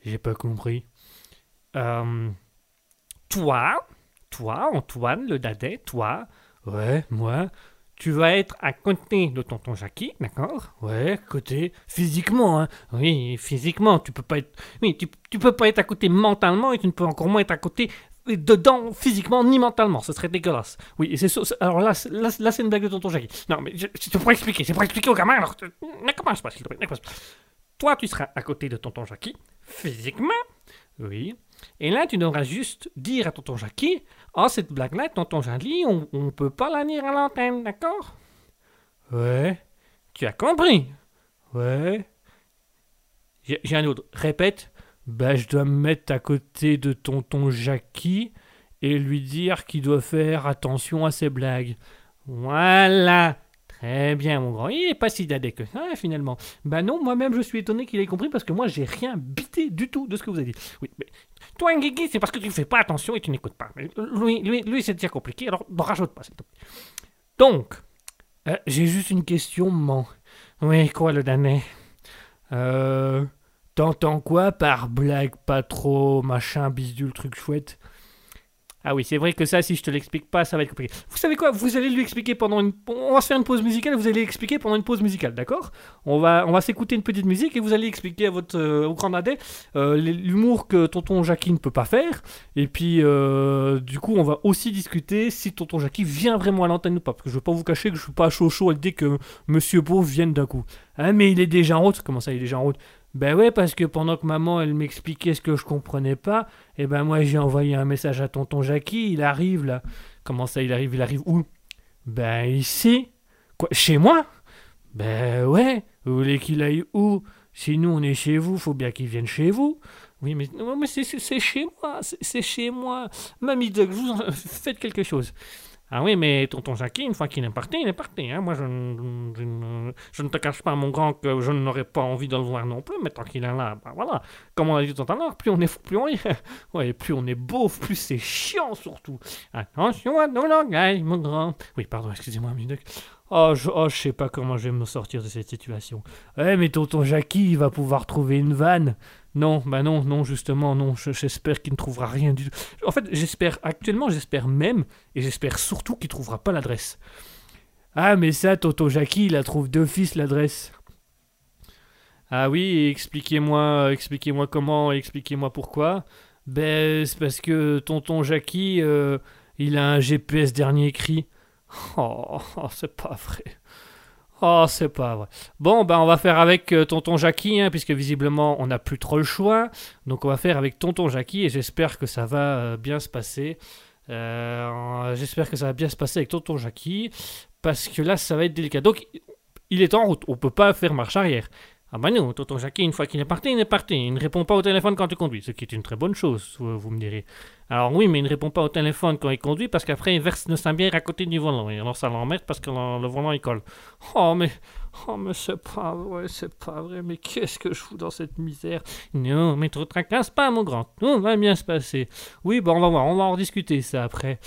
J'ai pas compris. Euh, toi, toi, Antoine, le dadais, toi, ouais, moi, tu vas être à côté de tonton Jackie, d'accord? Ouais, côté physiquement, hein. Oui, physiquement, tu peux pas être. Oui, tu, tu peux pas être à côté mentalement et tu ne peux encore moins être à côté dedans physiquement ni mentalement, ce serait dégueulasse. Oui, c'est alors là, là, là, c'est une blague de tonton Jackie. Non, mais je, pour expliquer, c'est pour expliquer au gamin. Alors, euh, ne commence pas, s'il te plaît. Toi, tu seras à côté de tonton Jackie, physiquement. Oui. Et là, tu devras juste dire à tonton Jackie, oh, cette blague-là, tonton Jackie, on, on peut pas la dire à l'antenne, d'accord? Ouais. Tu as compris Ouais. J'ai un autre. Répète. Bah, je dois me mettre à côté de tonton Jackie et lui dire qu'il doit faire attention à ses blagues. Voilà. Très bien, mon grand. Il est pas si dadé que ça, finalement. Bah non, moi-même, je suis étonné qu'il ait compris parce que moi, j'ai rien bité du tout de ce que vous avez dit. Oui, mais toi, Guigui, c'est parce que tu fais pas attention et tu n'écoutes pas. Mais Lui, lui, lui c'est déjà compliqué, alors ne rajoute pas, s'il te plaît. Donc, euh, j'ai juste une question, maman. Oui, quoi, le damné? Euh. T'entends quoi par blague pas trop, machin, bidule, truc chouette? Ah oui, c'est vrai que ça, si je te l'explique pas, ça va être compliqué. Vous savez quoi? Vous allez lui expliquer pendant une... On va se faire une pause musicale, vous allez expliquer pendant une pause musicale, d'accord? On va, on va s'écouter une petite musique et vous allez expliquer à votre euh, au grand nadet euh, l'humour que tonton Jackie ne peut pas faire. Et puis, euh, du coup, on va aussi discuter si tonton Jackie vient vraiment à l'antenne ou pas. Parce que je veux pas vous cacher que je suis pas chaud chaud à l'idée que Monsieur Beau vienne d'un coup. Hein, mais il est déjà en route. Comment ça, il est déjà en route? Ben ouais, parce que pendant que maman, elle m'expliquait ce que je comprenais pas, et ben moi, j'ai envoyé un message à tonton Jackie. Il arrive là. Comment ça, il arrive Il arrive où? Ben ici. Quoi Chez moi? Ben ouais. Vous voulez qu'il aille où? Si nous, on est chez vous, faut bien qu'il vienne chez vous. Oui, mais, mais c'est- chez moi, c'est c'est chez moi. Mamie Doug, vous en- faites quelque chose. Ah oui, mais tonton Jackie, une fois qu'il est parti, il est parti. Hein. Moi, je, je je ne te cache pas, mon grand, que je n'aurais pas envie de le voir non plus, mais tant qu'il est là, bah voilà. Comme on a dit tout à l'heure, plus on est fou, plus on est... ouais, plus on est beauf, plus c'est chiant, surtout. Attention à nos langages, mon grand. Oui, pardon, excusez-moi, Doug. Oh je, oh, je sais pas comment je vais me sortir de cette situation. Eh, mais tonton Jackie, il va pouvoir trouver une vanne. Non, bah non, non, justement, non, je- j'espère qu'il ne trouvera rien du tout. En fait, j'espère, actuellement, j'espère même, et j'espère surtout qu'il trouvera pas l'adresse. Ah, mais ça, tonton Jackie, il la trouve d'office, l'adresse. Ah oui, expliquez-moi, expliquez-moi comment, expliquez-moi pourquoi. Ben, c'est parce que tonton Jackie, euh, il a un GPS dernier cri. Oh, oh, c'est pas vrai. Oh, c'est pas vrai. Bon, ben on va faire avec euh, tonton Jackie, hein, puisque visiblement on n'a plus trop le choix. Donc on va faire avec tonton Jackie et j'espère que ça va euh, bien se passer. Euh, j'espère que ça va bien se passer avec tonton Jackie, parce que là ça va être délicat. Donc il est en route, on peut pas faire marche arrière. Ah bah non, tonton Jackie, une fois qu'il est parti, il est parti. Il ne répond pas au téléphone quand tu conduis, ce qui est une très bonne chose, vous, me direz. Alors oui, mais il ne répond pas au téléphone quand il conduit parce qu'après il verse de sa bière à côté du volant. Et alors ça l'emmerde parce que le, volant il colle. Oh mais, oh mais c'est pas vrai, c'est pas vrai. Mais qu'est-ce que je fous dans cette misère? Non, mais te tracasse pas mon grand, tout va bien se passer. Oui, bon on va voir, on va en rediscuter ça après.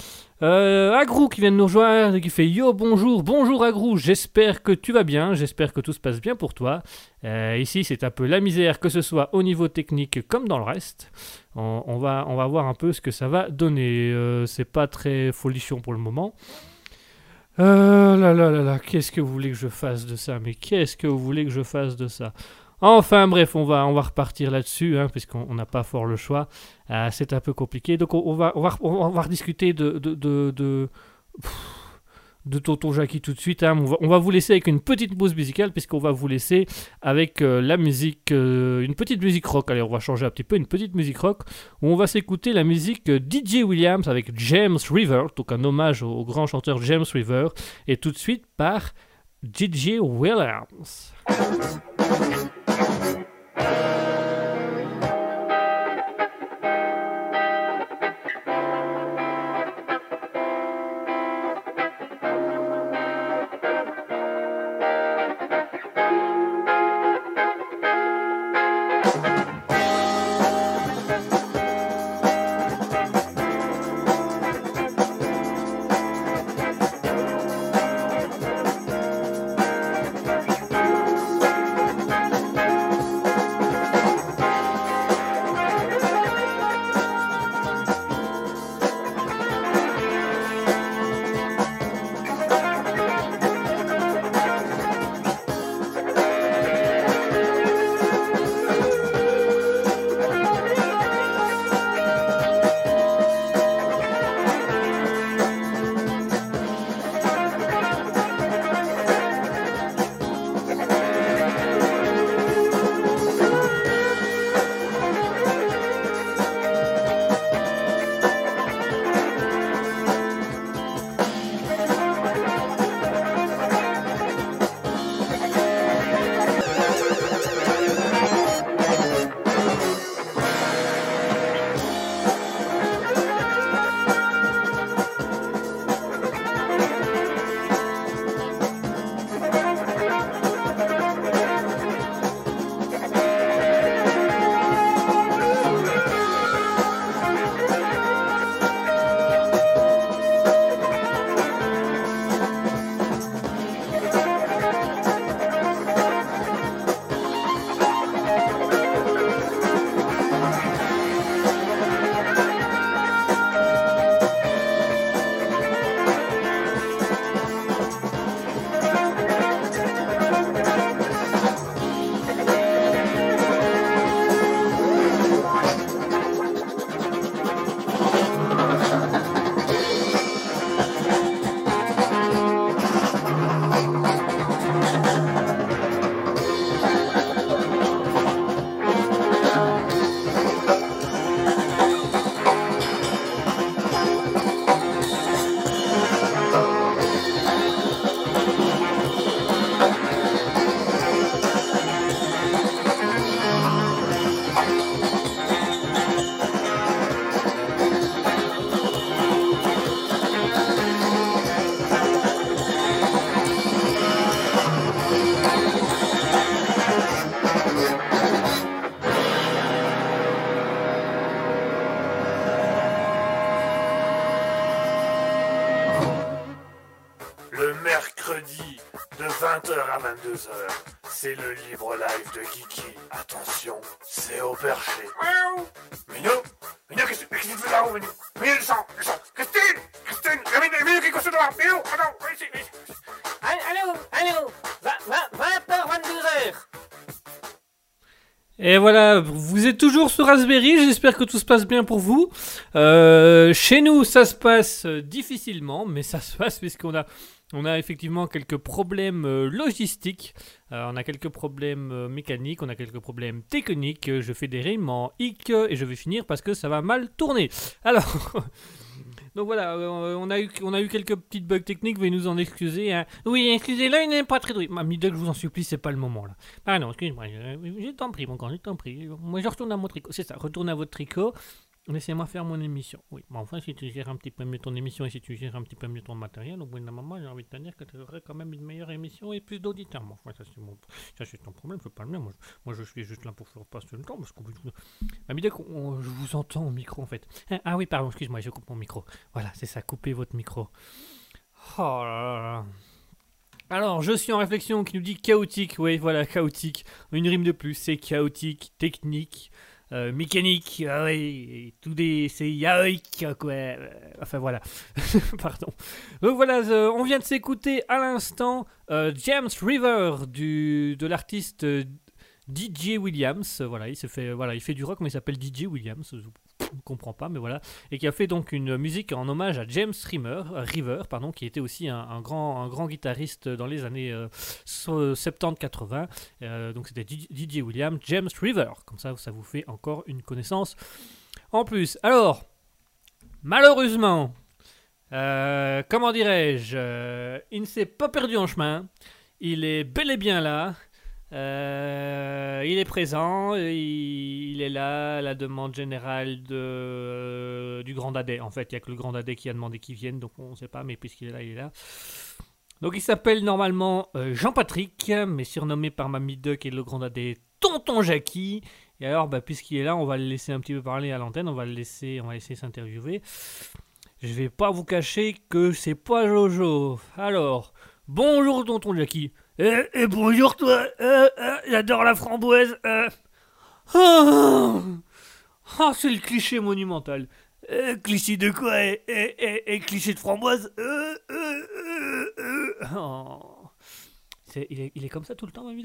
Euh, Agrou qui vient de nous rejoindre et qui fait Yo bonjour, bonjour Agrou, j'espère que tu vas bien, j'espère que tout se passe bien pour toi. Euh, ici c'est un peu la misère que ce soit au niveau technique comme dans le reste. On, on va, on va voir un peu ce que ça va donner. Euh, c'est pas très folichon pour le moment. Euh, là là là là, qu'est-ce que vous voulez que je fasse de ça? Mais qu'est-ce que vous voulez que je fasse de ça? Enfin bref, on va, on va repartir là-dessus, hein, puisqu'on on n'a pas fort le choix. Euh, c'est un peu compliqué. Donc on, va, on, va, on va rediscuter de... de, de, de, Tonton Jackie tout de suite. hein. On, va, vous laisser avec une petite pause musicale, puisqu'on va vous laisser avec euh, la musique, euh, une petite musique rock. Allez, on va changer un petit peu, une petite musique rock, où on va s'écouter la musique DJ Williams avec James River, donc un hommage au, au grand chanteur James River, et tout de suite par DJ Williams. Thank you. Voilà, vous êtes toujours sur Raspberry, j'espère que tout se passe bien pour vous. Euh, chez nous, ça se passe euh, difficilement, mais ça se passe puisqu'on a, on a effectivement quelques problèmes euh, logistiques, on a quelques problèmes mécaniques, on a quelques problèmes techniques. Je fais des rimes en hic et je vais finir parce que ça va mal tourner. Alors, donc voilà, euh, on, a eu, on a eu quelques petites bugs techniques, veuillez nous en excuser. hein. Oui, excusez-le, il n'est pas très doué. Mamie Doc, je vous en supplie, c'est pas le moment là. Ah non, excuse-moi, je, je t'en prie, mon grand, je t'en prie. Moi, je retourne à mon tricot. C'est ça, retourne à votre tricot. Laissez-moi faire mon émission. Oui, mais enfin, si tu gères un petit peu mieux ton émission et si tu gères un petit peu mieux ton matériel, au bout d'un moment, j'ai envie de te dire que tu aurais quand même une meilleure émission et plus d'auditeurs. Enfin, ça, c'est mon... ça, c'est ton problème, pas le mien. Moi, je, suis juste là pour faire passer le temps. Parce que Mamie Doc, on- je vous entends au micro en fait. Ah, Ah oui, pardon, excuse-moi, je coupe mon micro. Voilà, c'est ça, coupez votre micro. Oh là là là. Alors, je suis en réflexion qui nous dit chaotique. Oui, voilà, chaotique. Une rime de plus, c'est chaotique, technique, euh, mécanique. Ah oui, tout des. C'est yaoïque, quoi. Euh, Enfin voilà. Pardon. Donc voilà, euh, on vient de s'écouter à l'instant James River du, de l'artiste DJ Williams. Euh, Voilà, il se fait, voilà, il fait du rock, mais il s'appelle DJ Williams. Je ne comprends pas, mais voilà et qui a fait donc une musique en hommage à James River, euh, River pardon, qui était aussi un, grand, un grand guitariste dans les années euh, so- 70-80. Euh, donc c'était DJ Williams, James River. Comme ça, ça vous fait encore une connaissance en plus. Alors, malheureusement, euh, comment dirais-je, euh, il ne s'est pas perdu en chemin. Il est bel et bien là. Euh, il est présent, il, il est là la demande générale de, euh, du Grand Dadais. En fait, il n'y a que le Grand Dadais qui a demandé qu'il vienne, donc on ne sait pas, mais puisqu'il est là, il est là. Donc il s'appelle normalement euh, Jean-Patrick, mais surnommé par Mamie Duck et le Grand Dadais Tonton Jackie. Et alors, bah, puisqu'il est là, on va le laisser un petit peu parler à l'antenne, on va le laisser, s'interviewer. Je vais pas vous cacher que c'est pas Jojo. Alors, bonjour Tonton Jackie. Et, et bonjour toi, euh, euh, j'adore la framboise. euh. Ah, c'est le cliché monumental. Euh, cliché de quoi et, et- et- et cliché de framboise. Oh. C'est- il, est, il est comme ça tout le temps, ma vie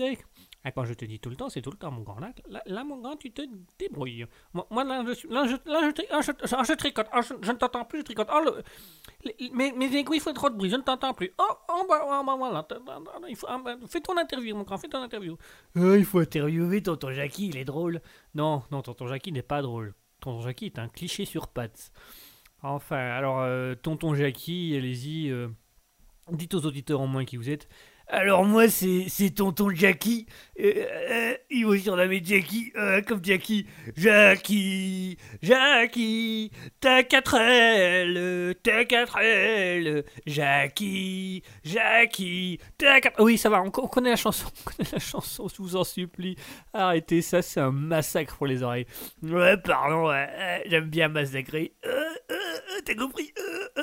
ah, Quand je te dis tout le temps, c'est tout le temps, mon grand. Là, là, mon grand, tu te débrouilles. Moi, moi, là, je, là, là, je, ah, ah, je tricote. Ah, je, ne t'entends plus, je tricote. Le- les- mes, mes aiguilles font trop de bruit, je ne t'entends plus. Oh, oh, bah, oh, bah, voilà. il faut- ah, bah, fais ton interview, mon grand, fais ton interview. Euh, il faut interviewer tonton Jackie, il est drôle. Non, non, tonton Jackie n'est pas drôle. Tonton Jackie est un cliché sur pattes. Enfin, alors, euh, tonton Jackie, allez-y, euh, dites aux auditeurs en moins qui vous êtes. Alors moi c'est tonton Jackie. Euh, euh, il faut surnommer Jackie euh, comme Jackie. Jackie, Jackie, t'as quatre ailes, t'as quatre ailes. Jackie, Jackie, t'as quatre. Oui ça va, on, on connaît la chanson, on connaît la chanson. Je vous en supplie, arrêtez ça, c'est un massacre pour les oreilles. Ouais pardon, ouais, j'aime bien massacrer. Euh, euh, t'as compris? Oh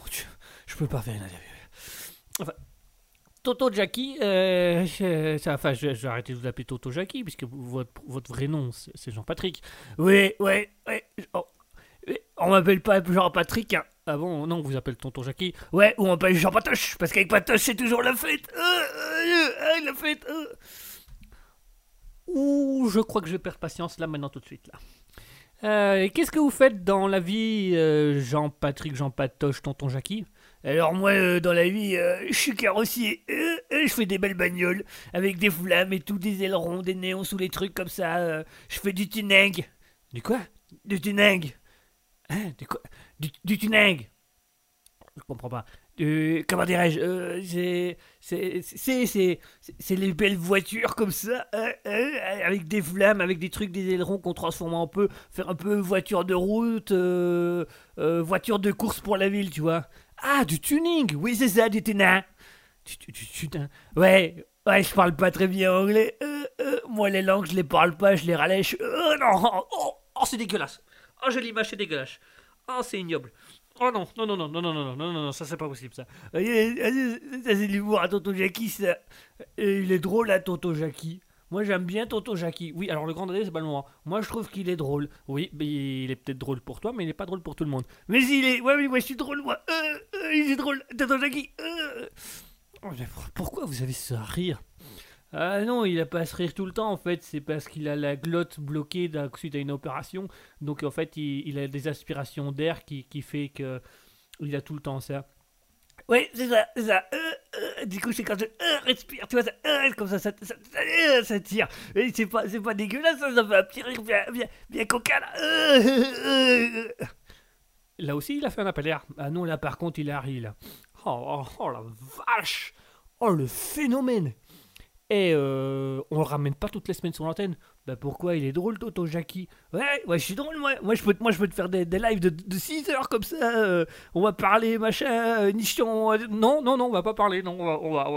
mon dieu, je peux pas faire une interview. Enfin, Toto Jackie, euh, je- enfin, je, vais arrêter de vous appeler Toto Jackie, puisque votre, vrai nom, c'est Jean-Patrick. Oui, oui, oui. oh, on m'appelle pas Jean-Patrick. hein. Ah bon, non, on vous appelle Tonton Jackie. Ouais, ou on m'appelle Jean-Patoche, parce qu'avec Patoche, c'est toujours la fête. Euh, euh, la fête. Ouh, je crois que je perds patience là, maintenant, tout de suite, là. Qu'est-ce que vous faites dans la vie, Jean-Patrick, Jean-Patoche, Tonton Jackie? Alors moi, euh, dans la vie, euh, je suis carrossier. Euh, je fais des belles bagnoles avec des flammes et tout, des ailerons, des néons sous les trucs comme ça. je fais du tuning. Du quoi? Du tuning. Hein Du quoi? Du, du tuning. Je comprends pas. Du- comment dirais-je C'est c'est c'est c'est c'est les belles voitures comme ça, avec des flammes, avec des trucs, des ailerons qu'on transforme en peu, faire un peu voiture de route, voiture de course pour la ville, tu vois. Ah, du tuning Oui, c'est ça, du tuning. Du, du, du. Ouais, ouais, je parle pas très bien anglais. Euh, euh, moi, les langues, je les parle pas, je les ralèche. Euh, non Oh, oh c'est dégueulasse Oh, je l'image, c'est dégueulasse Oh, c'est ignoble Oh non, non, non, non, non, non, non, non, non, non, ça c'est pas possible ça. Euh, Ça, c'est l'humour à Tonton Jackie, ça. Il est drôle à Tonton Jackie. Moi, j'aime bien Tonton Jackie. Oui, alors le grand dadais c'est pas le moment. Moi je trouve qu'il est drôle. Oui, il est peut-être drôle pour toi, mais il est pas drôle pour tout le monde. Mais il est. Ouais, oui, moi, je suis drôle, moi. Euh, euh, il est drôle, Tonton Jackie. Euh. Oh, pourquoi vous avez ce rire? Ah non, il a pas à se rire tout le temps en fait, c'est parce qu'il a la glotte bloquée suite à une opération. Donc en fait, il, a des aspirations d'air qui, qui fait que il a tout le temps ça. Ouais, c'est ça, c'est ça. Euh, du coup, c'est quand je euh, respire, tu vois, ça, euh, comme ça, ça, euh, tire. Et c'est pas, c'est pas dégueulasse, ça, ça fait un petit rire bien, bien, bien coquin, là. Euh, euh, euh. Là aussi, il a fait un appel d'air. Ah non, là par contre, il a là. Oh, oh, oh, la vache Oh le phénomène Et euh, on le ramène pas toutes les semaines sur l'antenne. Bah pourquoi il est drôle, Toto Jackie? Ouais, ouais, je suis drôle, moi. Moi, je peux, moi, je peux te faire des, des lives de, de 6 heures comme ça. euh, on va parler, machin, euh, nichon. euh, Non, non, non, on va pas parler. Non, on va,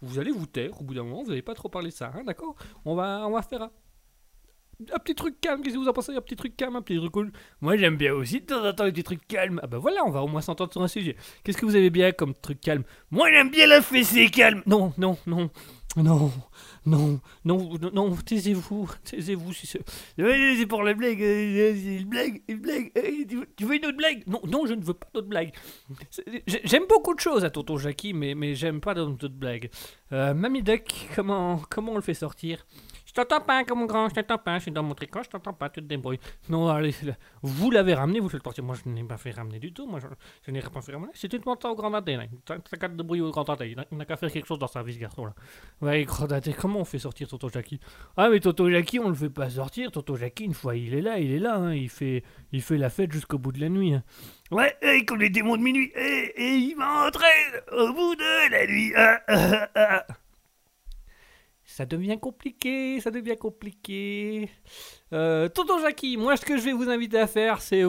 vous, allez vous taire au bout d'un moment. Vous n'allez pas trop parler ça, hein, d'accord? On va, on va faire un, un petit truc calme. Qu'est-ce que vous en pensez Un petit truc calme, un petit truc cool? Moi, j'aime bien aussi de temps en temps des trucs calmes. Ah bah voilà, on va au moins s'entendre sur un sujet. Qu'est-ce que vous avez bien comme truc calme? Moi, j'aime bien la fessée calme. Non, non, non, non, non, non, non, taisez-vous, taisez-vous. Si c'est- c'est pour la blague. euh, c'est une blague, une blague. Euh, tu, veux- une autre blague? Non, non, je ne veux pas d'autres blagues. J'aime beaucoup de choses à Tonton Jackie, mais, mais j'aime pas d'autres blagues. Euh, Mamie Duck, comment, comment on le fait sortir? Je t'entends pas, comme mon grand, je t'entends pas, je suis dans mon tricot, je t'entends pas, tu te débrouilles. Non, allez, là, vous l'avez ramené, vous faites sortir. Moi, je n'ai pas fait ramener du tout, moi, je, je n'ai pas fait ramener. C'est une montant au grand daté, là. T'as qu'à te débrouiller au grand daté. Il n'a- qu'à faire quelque chose dans sa vie, ce garçon-là. Ouais, grand daté, comment on fait sortir Tonton Jackie? Ah, mais Toto Jackie, on le fait pas sortir. Toto Jackie, une fois il est là, il est là. hein, Il, fait, il fait la fête jusqu'au bout de la nuit. hein. Ouais, et comme les démons de minuit. Et, et il m'entraîne au bout de la nuit. Ah, ah, ah. Ça devient compliqué, ça devient compliqué. Euh, Tonton Jackie, moi ce que je vais vous inviter à faire, c'est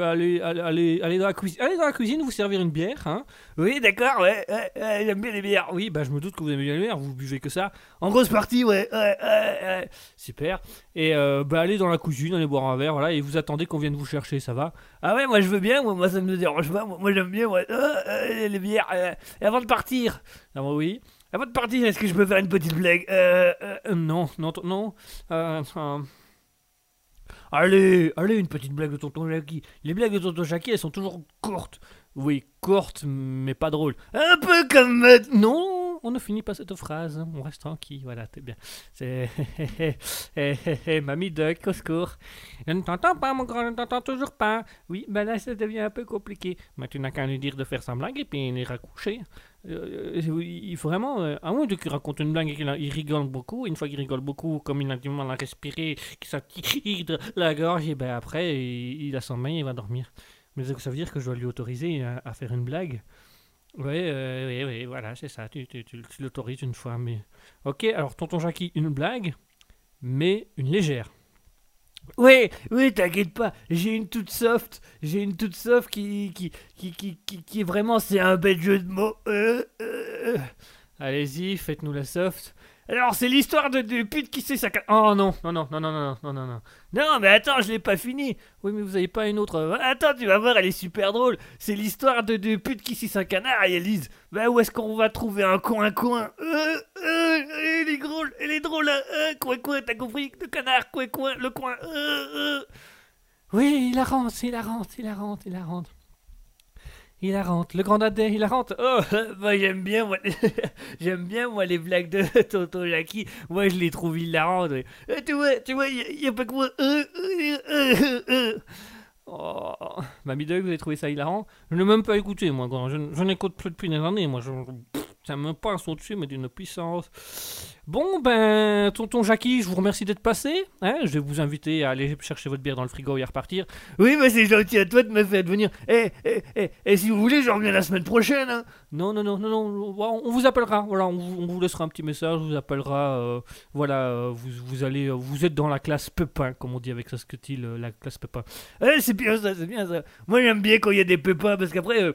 aller, aller, aller, dans la cuisine, aller dans la cuisine, vous servir une bière, hein. Oui, d'accord, ouais, ouais, j'aime bien les bières. Oui, bah je me doute que vous aimez bien les bières, vous buvez que ça. En grosse partie, ouais, ouais, ouais. Super. Et euh, bah allez dans la cuisine, allez boire un verre, voilà, et vous attendez qu'on vienne vous chercher, ça va. Ah ouais, moi je veux bien, moi, moi ça me dérange pas. Moi, moi, j'aime bien, euh, les bières. euh. Et avant de partir, Ah oui. Avant de partir, est-ce que je peux faire une petite blague euh, euh, Euh, non, non, non. Euh, euh, Allez, allez, une petite blague de Tonton Jackie. Les blagues de Tonton Jackie, elles sont toujours courtes. oui, courte, mais pas drôle. Un peu comme... euh, Non, on ne finit pas cette phrase. On reste tranquille. Voilà, t'es bien. C'est. Mamie Duck, au secours. Je ne t'entends pas, mon grand, je ne t'entends toujours pas. Oui, ben là, ça devient un peu compliqué. Mais tu n'as qu'à lui dire de faire sa blague et puis il ira coucher. Euh, euh, il faut vraiment. euh, à moins de qu'il raconte une blague et qu'il rigole beaucoup. Une fois qu'il rigole beaucoup, comme il a du mal à respirer, qu'il s'attire la gorge, et ben après, il, il a son main et il va dormir. Mais ça veut dire que je dois lui autoriser à faire une blague. Oui, oui, oui, voilà, c'est ça. Tu, tu, tu- tu l'autorises une fois. Mais... Ok, alors, tonton Jackie, une blague, mais une légère. Oui, oui, t'inquiète pas. J'ai une toute soft. J'ai une toute soft qui, qui, qui, qui, qui, qui est vraiment, c'est un bel jeu de mots. Euh, euh, euh. Allez-y, faites-nous la soft. Alors, c'est l'histoire de, de pute qui sait sa... ca- Oh non, non, non, non, non, non, non, non, non. Non, mais attends, je l'ai pas fini. Oui, mais vous avez pas une autre. euh, Attends, tu vas voir, elle est super drôle. C'est l'histoire de deux putes qui sucent un canard et elles disent Bah, où est-ce qu'on va trouver un coin-coin euh, euh, Elle est drôle, elle est drôle, euh, coin-coin, t'as compris? Le canard, coin-coin, le coin, euh. Oui, il la rentre, il la rentre, il la rentre, il la rentre. Il la rentre, le grand dadais, il la rentre. Oh, bah, j'aime bien, moi, j'aime bien, moi, les blagues de Tonton Jackie. Moi, je les trouve hilarantes. Euh, tu vois, tu vois, il y, a pas que moi. Euh, euh, euh. Oh, Mamie Doug, vous avez trouvé ça hilarant? Je n'ai même pas écouté, moi. grand. Je, je n'écoute plus depuis des années. Moi, je, pff, ça me passe au-dessus, mais d'une puissance. Bon, ben, tonton Jackie, je vous remercie d'être passé. Hein, je vais vous inviter à aller chercher votre bière dans le frigo et à repartir. Oui, mais c'est gentil à toi de me faire venir. Eh, eh, eh, eh, si vous voulez, je reviens la semaine prochaine. Hein. Non, non, non, non, non. On vous appellera. Voilà, on vous, laissera un petit message. On vous appellera. euh, voilà, euh, vous, vous allez, euh, vous êtes dans la classe Pepin, comme on dit avec Saskatile, euh, la classe Pepin. Eh, c'est bien ça, c'est bien ça. Moi, j'aime bien quand il y a des pépins, parce qu'après,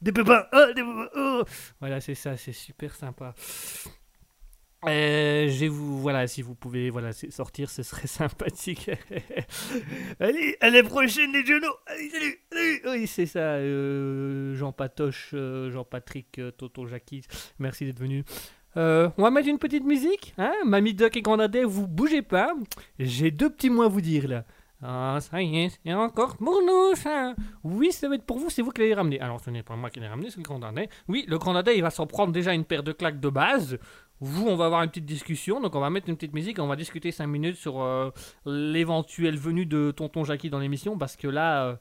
des pépins, ah, des pépins, oh. Voilà, c'est ça, c'est super sympa. Euh, je vous, voilà, si vous pouvez, voilà, sortir, ce serait sympathique. Allez, à la prochaine, les genoux. Allez, salut, salut. oui, c'est ça, euh, Jean Patoche, euh, Jean-Patrick, Toto Jackie, merci d'être venu. On va mettre une petite musique, hein Mamie Doc et Grandadais, vous bougez pas. J'ai deux petits mots à vous dire là. Ah, ça y est, c'est encore pour nous, ça. Oui, ça va être pour vous, c'est vous qui l'avez ramené. Alors, ce n'est pas moi qui l'ai ramené, c'est le Grandadais. Oui, le Grandadais, il va s'en prendre déjà une paire de claques de base. Vous, on va avoir une petite discussion, donc on va mettre une petite musique, on va discuter 5 minutes sur euh, l'éventuelle venue de Tonton Jackie dans l'émission, parce que là, euh,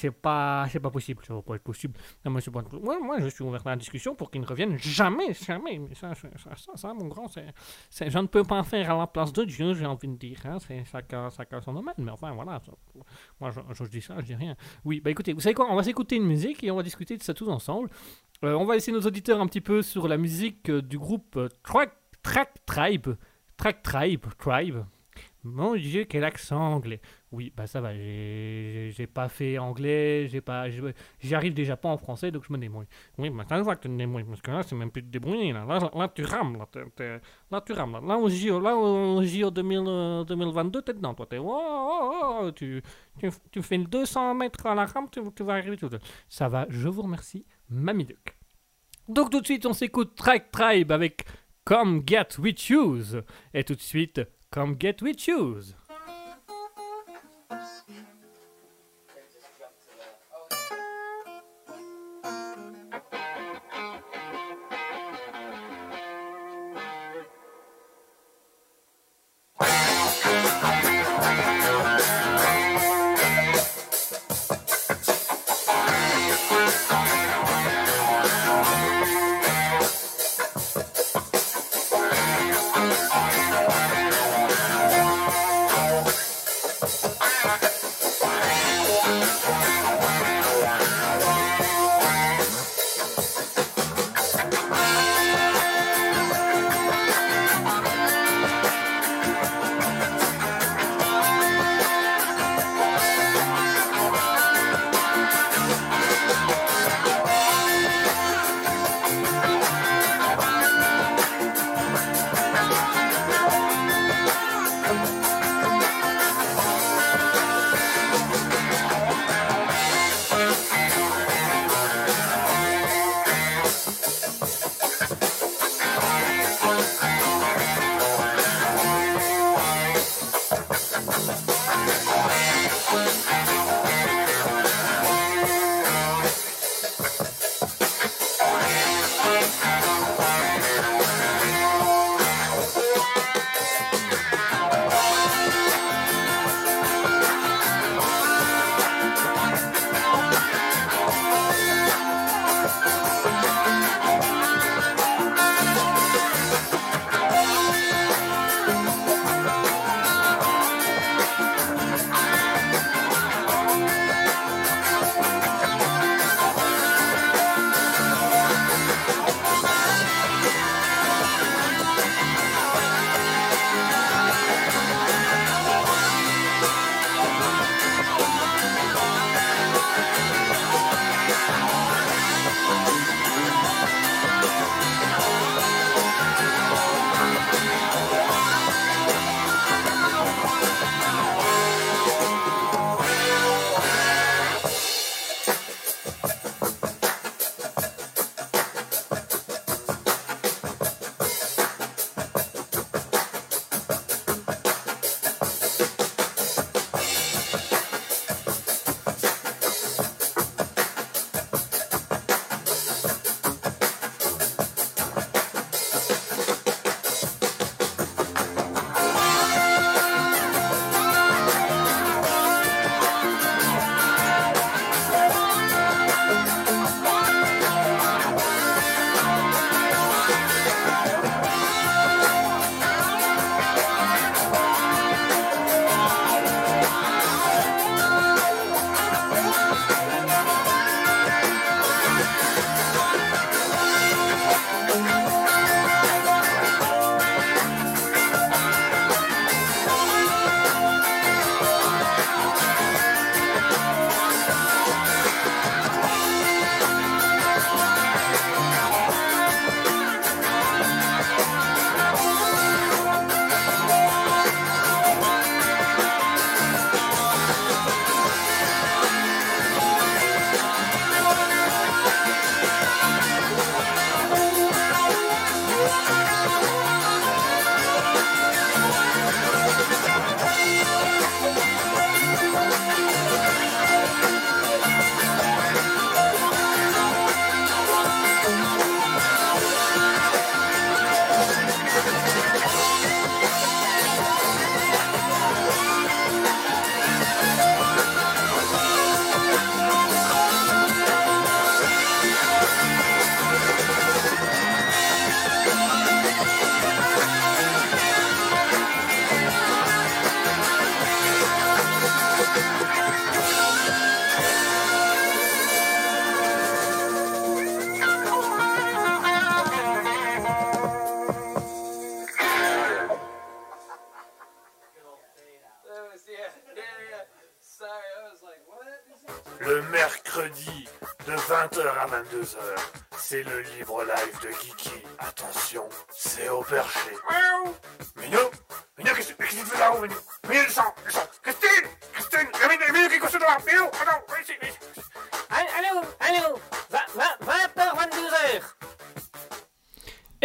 c'est pas, c'est pas possible, ça va pas être possible. Moi, je suis ouvert à la discussion pour qu'il ne revienne jamais, jamais. Mais ça, mon grand, c'est, je ne peux pas faire à la place de Dieu, j'ai envie de dire. Hein, c'est chacun, chacun son domaine, mais enfin, voilà. moi, je, je dis ça, je dis rien. Oui, bah écoutez, vous savez quoi, on va s'écouter une musique et on va discuter de ça tous ensemble. Euh, on va laisser nos auditeurs un petit peu sur la musique euh, du groupe euh, Track, Track Tribe. Track Tribe, Tribe. Mon Dieu, quel accent anglais. Oui, bah ça va, j'ai pas fait anglais, j'ai pas, j'ai- j'y arrive déjà pas en français, donc je me débrouille. Oui, mais ça, je vois que tu te débrouilles, parce que là, c'est même plus de débrouiller, là. Là, là, tu rames, là, t'es- t'es- là, tu rames, là. Là, au JO, là, au JO 2000, euh, 2022, t'es dedans, toi, t'es, oh, oh, oh, tu, tu, tu fais le 200 mètres à la rame, tu, vas arriver tout seul. Ça va, je vous remercie, Mamie Duck. Donc tout de suite, on s'écoute Track Tribe avec Come Get We Choose. Et tout de suite, Come Get We Choose.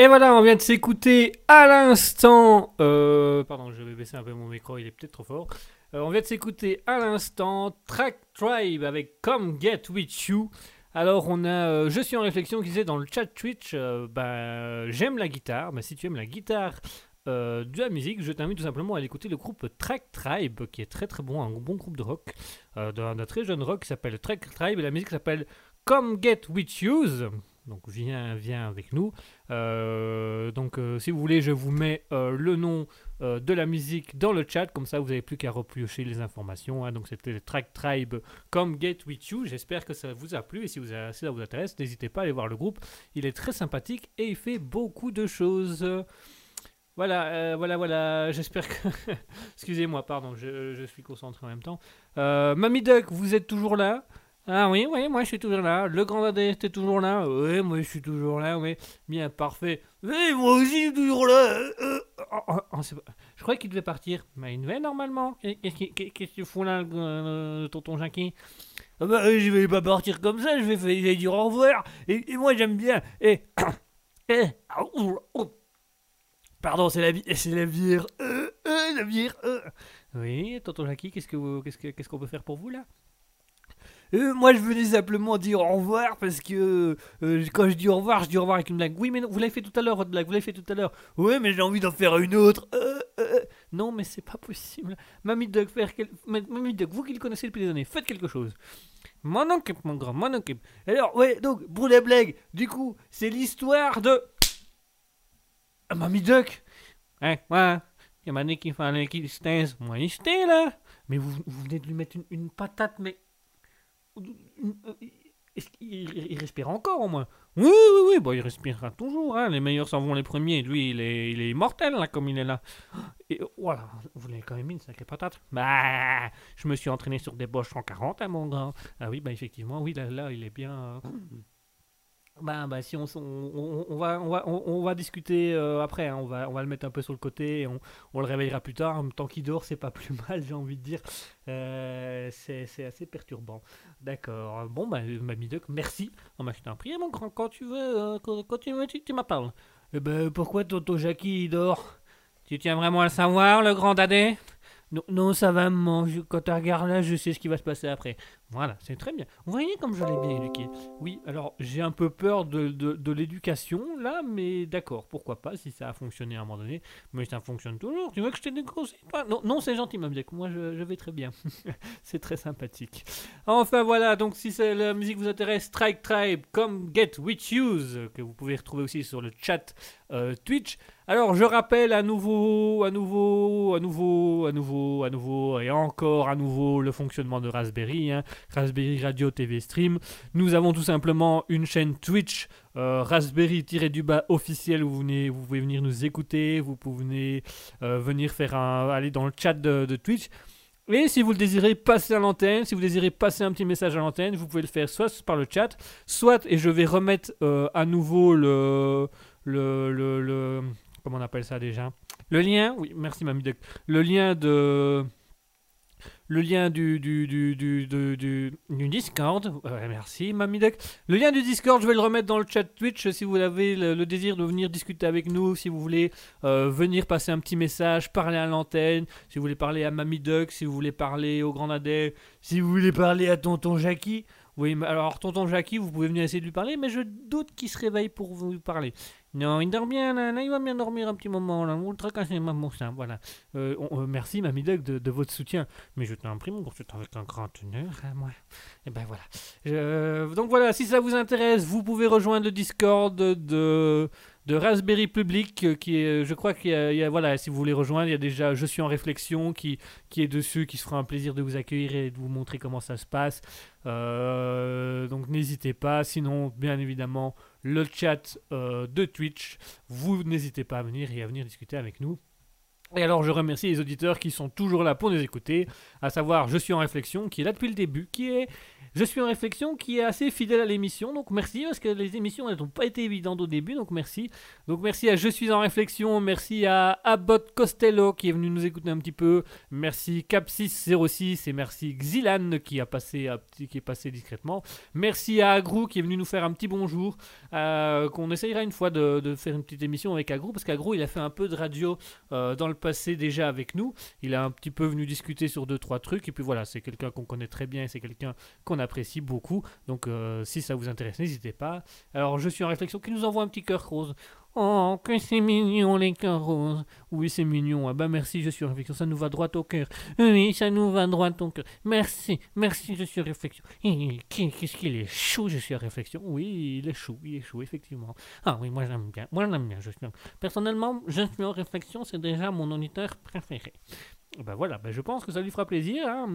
Et voilà, on vient de s'écouter à l'instant. euh, pardon, je vais baisser un peu mon micro, il est peut-être trop fort. Euh, on vient de s'écouter à l'instant Track Tribe avec Come Get With You. Alors, on a euh, Je suis en réflexion qui disait dans le chat Twitch bah, J'aime la guitare. Bah, si tu aimes la guitare de la musique, je t'invite tout simplement à aller écouter le groupe Track Tribe qui est très très bon, un bon groupe de rock, d'un très jeune rock qui s'appelle Track Tribe et la musique s'appelle Come Get With You. Donc viens, viens avec nous. Euh, donc euh, si vous voulez, je vous mets euh, le nom de la musique dans le chat, comme ça vous n'avez plus qu'à repiocher les informations. hein. Donc c'était Track Tribe Come Get With You. J'espère que ça vous a plu et si, vous ça vous intéresse, n'hésitez pas à aller voir le groupe. Il est très sympathique et il fait beaucoup de choses. Voilà, voilà, voilà. J'espère que. Excusez-moi, pardon, je, suis concentré en même temps. Mamie Duck, vous êtes toujours là? Ah oui, oui, moi je suis toujours là. Le grand Dadé, t'es toujours là Oui, moi je suis toujours là, oui. Bien, parfait. Oui, moi aussi je suis toujours là. euh, euh. Oh, oh, oh, Je croyais qu'il devait partir. Mais il devait normalement. Qu'est-ce qu'il que tu fous là, tonton Jackie? Ah bah, je vais pas partir comme ça, je vais, je vais dire au revoir. Et, moi j'aime bien. Et. ah. Pardon, c'est la, c'est la bière. Euh, la bière. Oui, tonton Jackie, qu'est-ce que vous- qu'est-ce que- qu'est-ce qu'on peut faire pour vous là? Euh, moi, je venais simplement dire au revoir parce que euh, quand je dis au revoir, je dis au revoir avec une blague. Oui, mais non, vous l'avez fait tout à l'heure, votre blague, vous l'avez fait tout à l'heure. Oui, mais j'ai envie d'en faire une autre. Euh, non, mais c'est pas possible. Mamie Duck, faire quel- Ma- Mamie vous qui le connaissez depuis des années, faites quelque chose. M'en occupe, mon grand, m'en occupe. Alors, ouais, donc, pour la blague, du coup, c'est l'histoire de. Ah, Mamie Duck Hein, ouais. Il m'a dit qu'il fallait qu'il se taise. Moi, il se là. Mais vous, vous venez de lui mettre une, une patate, mais. une- euh, Est-ce qu'il il- respire encore au moins? Oui, oui, oui, bon, il respirera toujours. Hein. Les meilleurs s'en vont les premiers. Lui, il est, il est immortel, là, comme il est là. Et euh, voilà, vous l'avez quand même mis une sacrée patate? Bah, je me suis entraîné sur des Bosch 140, hein, mon grand. Ah oui, bah, effectivement, oui, là, il est bien. euh, Bah, bah, si on, on, va, on, va, on, va discuter euh, après, hein. on, va, on va le mettre un peu sur le côté et on, le réveillera plus tard. Temps qu'il dort, c'est pas plus mal, j'ai envie de dire. Euh, c'est assez perturbant. D'accord. Bon, bah, Mamie Duck, merci. On m'a un prix, mon grand, quand tu veux, euh, quand, tu tu, tu m'appelles. Eh ben, pourquoi Toto Jackie il dort? Tu tiens vraiment à le savoir, le grand dadé non, non, ça va, maman. Je- Quand tu regardes là, je sais ce qui va se passer après. Voilà, c'est très bien. Vous voyez comme je l'ai bien éduqué. Oui, alors j'ai un peu peur de, de, l'éducation là, mais d'accord, pourquoi pas si ça a fonctionné à un moment donné. Mais ça fonctionne toujours. Tu veux que je te déconseille Non, non c'est gentil, Mamie Duck. Moi, je, je vais très bien. c'est très sympathique. Enfin voilà, donc si la musique vous intéresse, Strike Tribe, comme Get With Use, que vous pouvez retrouver aussi sur le chat euh, Twitch. Alors je rappelle à nouveau, à nouveau, à nouveau, à nouveau, à nouveau et encore à nouveau le fonctionnement de Raspberry, hein. Raspberry Radio TV Stream. Nous avons tout simplement une chaîne Twitch euh, Raspberry-du-bas officiel où vous, venez, vous pouvez venir nous écouter, vous pouvez euh, venir faire un, aller dans le chat de, Twitch. Et si vous le désirez passer à l'antenne, si vous désirez passer un petit message à l'antenne, vous pouvez le faire soit par le chat, soit, et je vais remettre euh, à nouveau le, le, le, le- Comment on appelle ça déjà? Le lien, oui, merci Mamie. Le lien de. Le lien du, du, du, du, du, Discord. Merci. Le lien du Discord, je vais le remettre dans le chat Twitch si vous avez le, désir de venir discuter avec nous, si vous voulez euh, venir passer un petit message, parler à l'antenne, si vous voulez parler à Mamie Duck, si vous voulez parler au Grand Adé, si vous voulez parler à Tonton Jackie. Oui, alors Tonton Jackie, vous pouvez venir essayer de lui parler, mais je doute qu'il se réveille pour vous parler. Non, il dort bien, là, là, il va bien dormir un petit moment, là, on le ça, voilà. Euh, euh, merci, Mamie Duck, de, votre soutien. Mais je t'en prie, mon gros, c'est avec un grand honneur, hein, moi. Et ben voilà. Donc voilà, si ça vous intéresse, vous pouvez rejoindre le Discord de, de Raspberry Public, euh, qui est, je crois qu'il y a, voilà, si vous voulez rejoindre, il y a déjà Je suis en réflexion qui, est dessus, qui se fera un plaisir de vous accueillir et de vous montrer comment ça se passe. Euh, donc n'hésitez pas, sinon, bien évidemment, le chat euh, de Twitch, vous n'hésitez pas à venir et à venir discuter avec nous. Et alors je remercie les auditeurs qui sont toujours là pour nous écouter, à savoir Je suis en réflexion, qui est là depuis le début, qui est Je suis en réflexion, qui est assez fidèle à l'émission, donc merci, parce que les émissions n'ont pas été évidentes au début, donc merci. Donc merci à Je suis en réflexion, merci à Abbott Costello qui est venu nous écouter un petit peu, merci Cap606 et merci Xilan qui, a passé, qui est passé discrètement, merci à Agrou qui est venu nous faire un petit bonjour, euh, qu'on essayera une fois de, de faire une petite émission avec Agrou, parce qu'Agrou il a fait un peu de radio euh, dans le passé déjà avec nous. Il a un petit peu venu discuter sur deux trois trucs et puis voilà, c'est quelqu'un qu'on connaît très bien, c'est quelqu'un qu'on apprécie beaucoup. Donc euh, si ça vous intéresse, n'hésitez pas. Alors je suis en réflexion qui nous envoie un petit cœur rose. Oh, que c'est mignon les cœurs roses. Oui, c'est mignon. Ah bah merci, je suis en réflexion, ça nous va droit au cœur. Oui, ça nous va droit au cœur. Merci, merci, je suis en réflexion. Qu'est-ce qu'il est chou, je suis en réflexion. Oui, il est chou, il est chou, effectivement. Ah oui, moi j'aime bien, moi j'aime bien, je suis en- Personnellement, je suis en réflexion, c'est déjà mon auditeur préféré. Ben voilà, ben je pense que ça lui fera plaisir. hein.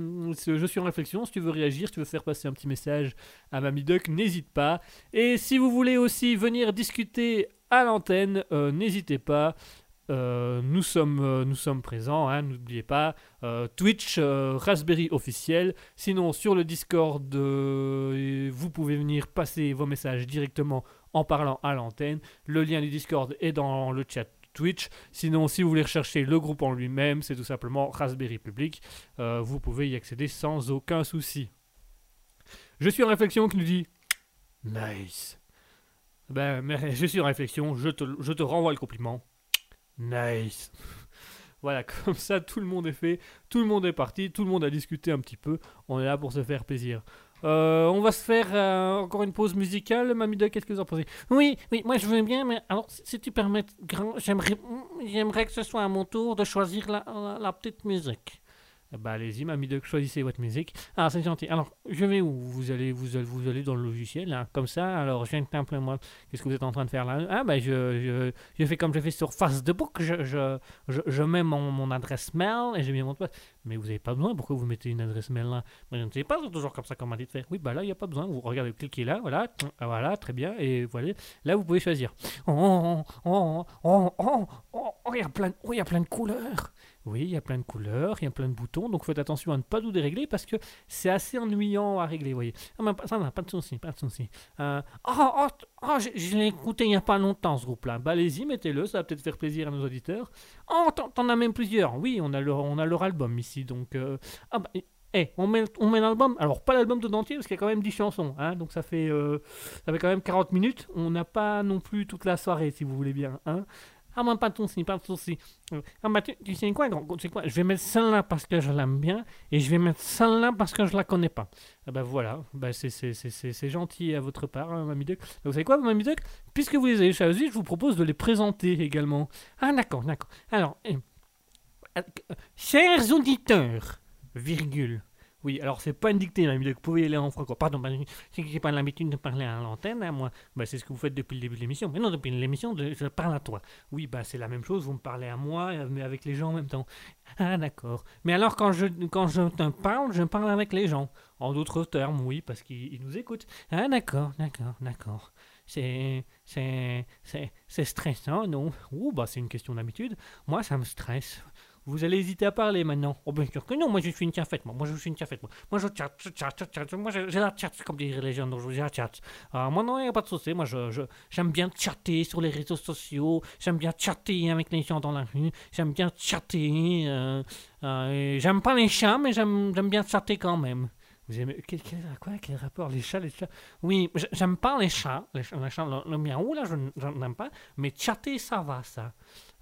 Je suis en réflexion. Si tu veux réagir, si tu veux faire passer un petit message à Mamie Duck, n'hésite pas. Et si vous voulez aussi venir discuter à l'antenne, euh, n'hésitez pas. Euh, nous, sommes, euh, nous sommes présents, hein, n'oubliez pas. Twitch, Raspberry officiel. Sinon, sur le Discord, vous pouvez venir passer vos messages directement en parlant à l'antenne. Le lien du Discord est dans le chat Twitch. Sinon, si vous voulez rechercher le groupe en lui-même, c'est tout simplement Raspberry Public. Euh, vous pouvez y accéder sans aucun souci. Je suis en réflexion qui nous dit Nice. Ben, mais je suis en réflexion, je te, je te renvoie le compliment. Nice. Voilà, comme ça, tout le monde est fait, tout le monde est parti, tout le monde a discuté un petit peu. On est là pour se faire plaisir. Euh, on va se faire euh, encore une pause musicale. Mamie Duck, qu'est-ce que vous en pensez? Oui, oui, moi je veux bien, mais alors si tu permets, j'aimerais, j'aimerais que ce soit à mon tour de choisir la, petite musique. Bah allez-y, Mamie Duck, choisissez votre musique. Ah, c'est gentil. Alors, je vais où? Vous allez, vous allez, vous allez dans le logiciel, là, comme ça. Alors, je viens de moi. Qu'est-ce que vous êtes en train de faire là? Ah, bah, je, je, je fais comme je fais sur Facebook. Je, je, je, je mets mon, mon adresse mail et j'ai mis mon. Mais vous n'avez pas besoin. Pourquoi vous mettez une adresse mail là? Mais je ne sais pas, toujours comme ça qu'on m'a dit de faire. Oui, bah là, il n'y a pas besoin. Vous regardez, cliquez là, voilà. Ah, Voilà, très bien. Et voilà. Là, vous pouvez choisir. Oh, oh, oh, oh, oh, oh, il y a plein, oh, il y a plein de couleurs. Oui, il y a plein de couleurs, il y a plein de boutons, donc faites attention à ne pas tout dérégler parce que c'est assez ennuyant à régler, vous voyez. Ah, mais ça n'a pas de souci, pas de souci. Euh, oh, oh, j'ai- je l'ai écouté il n'y a pas longtemps ce groupe-là. Bah allez-y, mettez-le, ça va peut-être faire plaisir à nos auditeurs. Oh, t'en, as même plusieurs. Oui, on a leur, on a leur album ici, donc... euh, Ah bah... eh, on met, on met l'album, alors pas l'album tout entier parce qu'il y a quand même 10 chansons, hein, donc ça fait, euh, ça fait quand même 40 minutes. On n'a pas non plus toute la soirée si vous voulez bien. Hein. Ah, moi, pas de souci, pas de souci. Euh, Ah, bah, tu, tu sais quoi, gros, tu sais quoi, je vais mettre celle-là parce que je l'aime bien et je vais mettre celle-là parce que je la connais pas. Ah, bah voilà, bah, c'est, gentil à votre part, hein, Mamie Duck. Vous savez quoi, Mamie Duck Puisque vous les avez choisis, je vous propose de les présenter également. Ah, d'accord, d'accord. Alors, eh, euh, chers auditeurs, virgule. Oui, alors c'est pas une dictée, Mamie Duck, vous pouvez y aller en franco. Pardon, c'est que j'ai pas l'habitude de parler à l'antenne, hein, moi. Bah, c'est ce que vous faites depuis le début de l'émission. Mais non, depuis l'émission, je parle à toi. Oui, bah c'est la même chose, vous me parlez à moi, euh, mais avec les gens en même temps. Ah, d'accord. Mais alors, quand je, quand je te parle, je parle avec les gens. En d'autres termes, oui, parce qu'ils ils nous écoutent. Ah, d'accord, d'accord, d'accord. C'est, c'est, c'est, c'est stressant, non? Ouh, bah c'est une question d'habitude. Moi, ça me stresse. Vous allez hésiter à parler maintenant Oh, bien sûr que non, moi je suis une cafette, moi. Moi je suis une cafette, moi. Moi je chatte, je chatte. Moi j'ai la chat, comme diraient les gens, donc j'ai la. Ah, moi non, il n'y a pas de souci. Moi je, j'aime bien chatter sur les réseaux sociaux. J'aime bien chatter avec les gens dans la rue. J'aime bien chatter. euh, euh, j'aime pas les chats, mais j'aime, j'aime bien chatter quand même. Vous aimez quel, quel- quoi Quel rapport Les chats, les chats? Oui, j'aime pas les chats. Les chats, les chats, le, le miaou, là, je n'aime pas. Mais chatter, ça va, ça.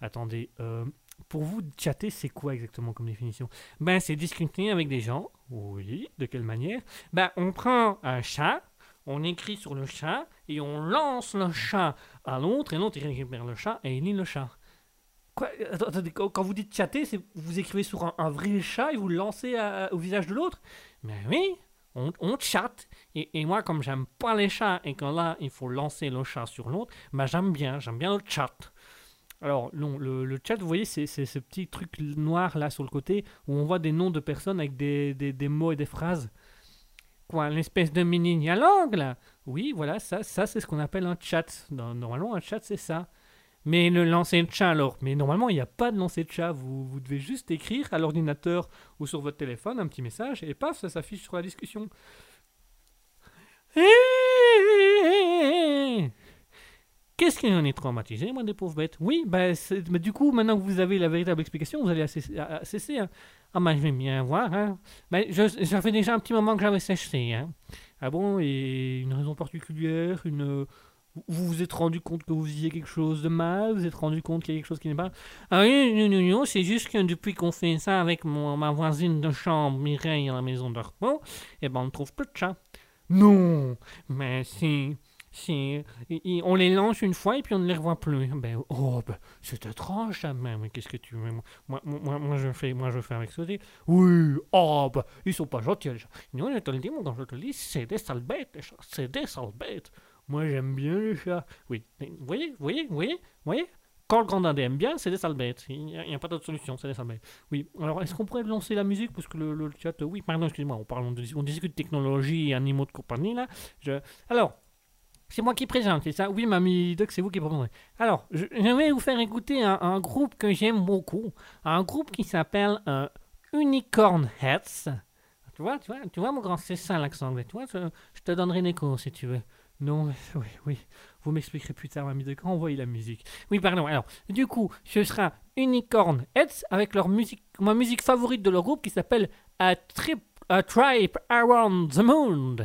Attendez, euh, pour vous, chatter, c'est quoi exactement comme définition? Ben, c'est discuter avec des gens. Oui, de quelle manière? Ben, on prend un chat, on écrit sur le chat, et on lance le chat à l'autre, et l'autre, il récupère le chat, et il lit le chat. Quoi? Quand vous dites chatter, c'est vous écrivez sur un, vrai chat et vous le lancez au visage de l'autre? Ben oui, on, chatte. Et, moi, comme j'aime pas les chats, et que là, il faut lancer le chat sur l'autre, ben j'aime bien, j'aime bien le chat. Alors, non, le, chat, vous voyez, c'est ce petit truc noir là sur le côté où on voit des noms de personnes avec des, mots et des phrases. Quoi, l'espèce de mini dialogue là Oui, voilà, ça, ça c'est ce qu'on appelle un chat. Normalement, un chat, c'est ça. Mais le lancer de chat alors Mais normalement, il n'y a pas de lancer de chat. Vous, vous devez juste écrire à l'ordinateur ou sur votre téléphone un petit message et paf, ça s'affiche sur la discussion. Qu'est-ce qu'il en est traumatisé, moi, des pauvres bêtes? Oui, c'est- mais du coup, maintenant que vous avez la véritable explication, vous allez cesser. hein. Ah, bah, je vais bien voir. Hein. Ben, ça fait déjà un petit moment que j'avais séché. Hein. Ah bon Et une raison particulière une, Vous vous êtes rendu compte que vous faisiez quelque chose de mal Vous vous êtes rendu compte qu'il y a quelque chose qui n'est pas? Ah oui, non, non, non, c'est juste que depuis qu'on fait ça avec mon, ma voisine de chambre, Mireille, à la maison de repos, eh ben, on ne trouve plus de chats. Non Mais si... Si, on les lance une fois et puis on ne les revoit plus. Ben, oh, ben, c'est étrange ça même. Mais qu'est-ce que tu veux? Moi, moi, moi, moi, je fais, moi, je fais avec dis, Oui, oh, ben, ils sont pas gentils. Non, je te le dis, mon grand, je te le dis, c'est des sales bêtes. C'est des sales bêtes. Moi, j'aime bien les chats. Oui, mais vous voyez, vous voyez, vous voyez, voyez? Quand le grand dindé aime bien, c'est des sales bêtes. Il n'y a, pas d'autre solution, c'est des sales bêtes. Oui, alors est-ce qu'on pourrait lancer la musique? Parce que le, chat. Oui, pardon, excusez-moi, on, parle, on, on discute technologie et animaux de compagnie là. Alors. C'est moi qui présente, c'est ça? Oui, Mamie Duck, c'est vous qui proposez. Alors, je, vais vous faire écouter un, groupe que j'aime beaucoup. Un groupe qui s'appelle euh, Unicorn Heads. Tu vois, tu vois, tu vois, mon grand, c'est ça l'accent anglais. Tu vois, je, te donnerai des cours si tu veux. Non, oui, oui. Vous m'expliquerez plus tard, Mamie Duck. Envoyez la musique. Oui, pardon. Alors, du coup, ce sera Unicorn Heads avec leur musique, ma musique favorite de leur groupe qui s'appelle A Trip Around the Moon.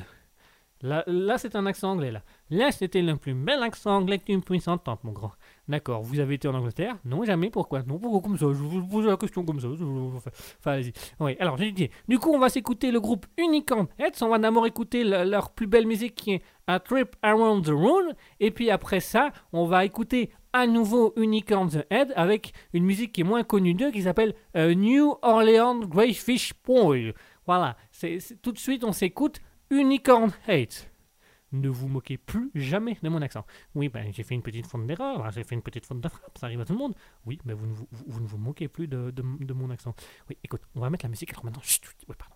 Là, là c'est un accent anglais, là. Là, c'était le plus bel accent anglais que tu me puisses entendre, mon grand. D'accord, vous avez été en Angleterre? Non, jamais, pourquoi? Non, pourquoi comme ça? Je vous pose la question comme ça. Enfin, allez-y. Oui, alors, j'ai dit. Du coup, on va s'écouter le groupe Unicorn Heads. On va d'abord écouter le- leur plus belle musique qui est A Trip Around the Moon. Et puis après ça, on va écouter à nouveau Unicorn the Head avec une musique qui est moins connue d'eux qui s'appelle euh, New Orleans Greyfish Point. Voilà, tout de suite, on s'écoute Unicorn Hate. Ne vous moquez plus jamais de mon accent. Oui, ben, j'ai fait une petite faute d'erreur, hein, j'ai fait une petite faute de frappe, ça arrive à tout le monde. Oui, mais vous ne vous, vous- ne vous moquez plus de, de- mon accent. Oui, écoute, on va mettre la musique alors maintenant. Chut, oui, pardon,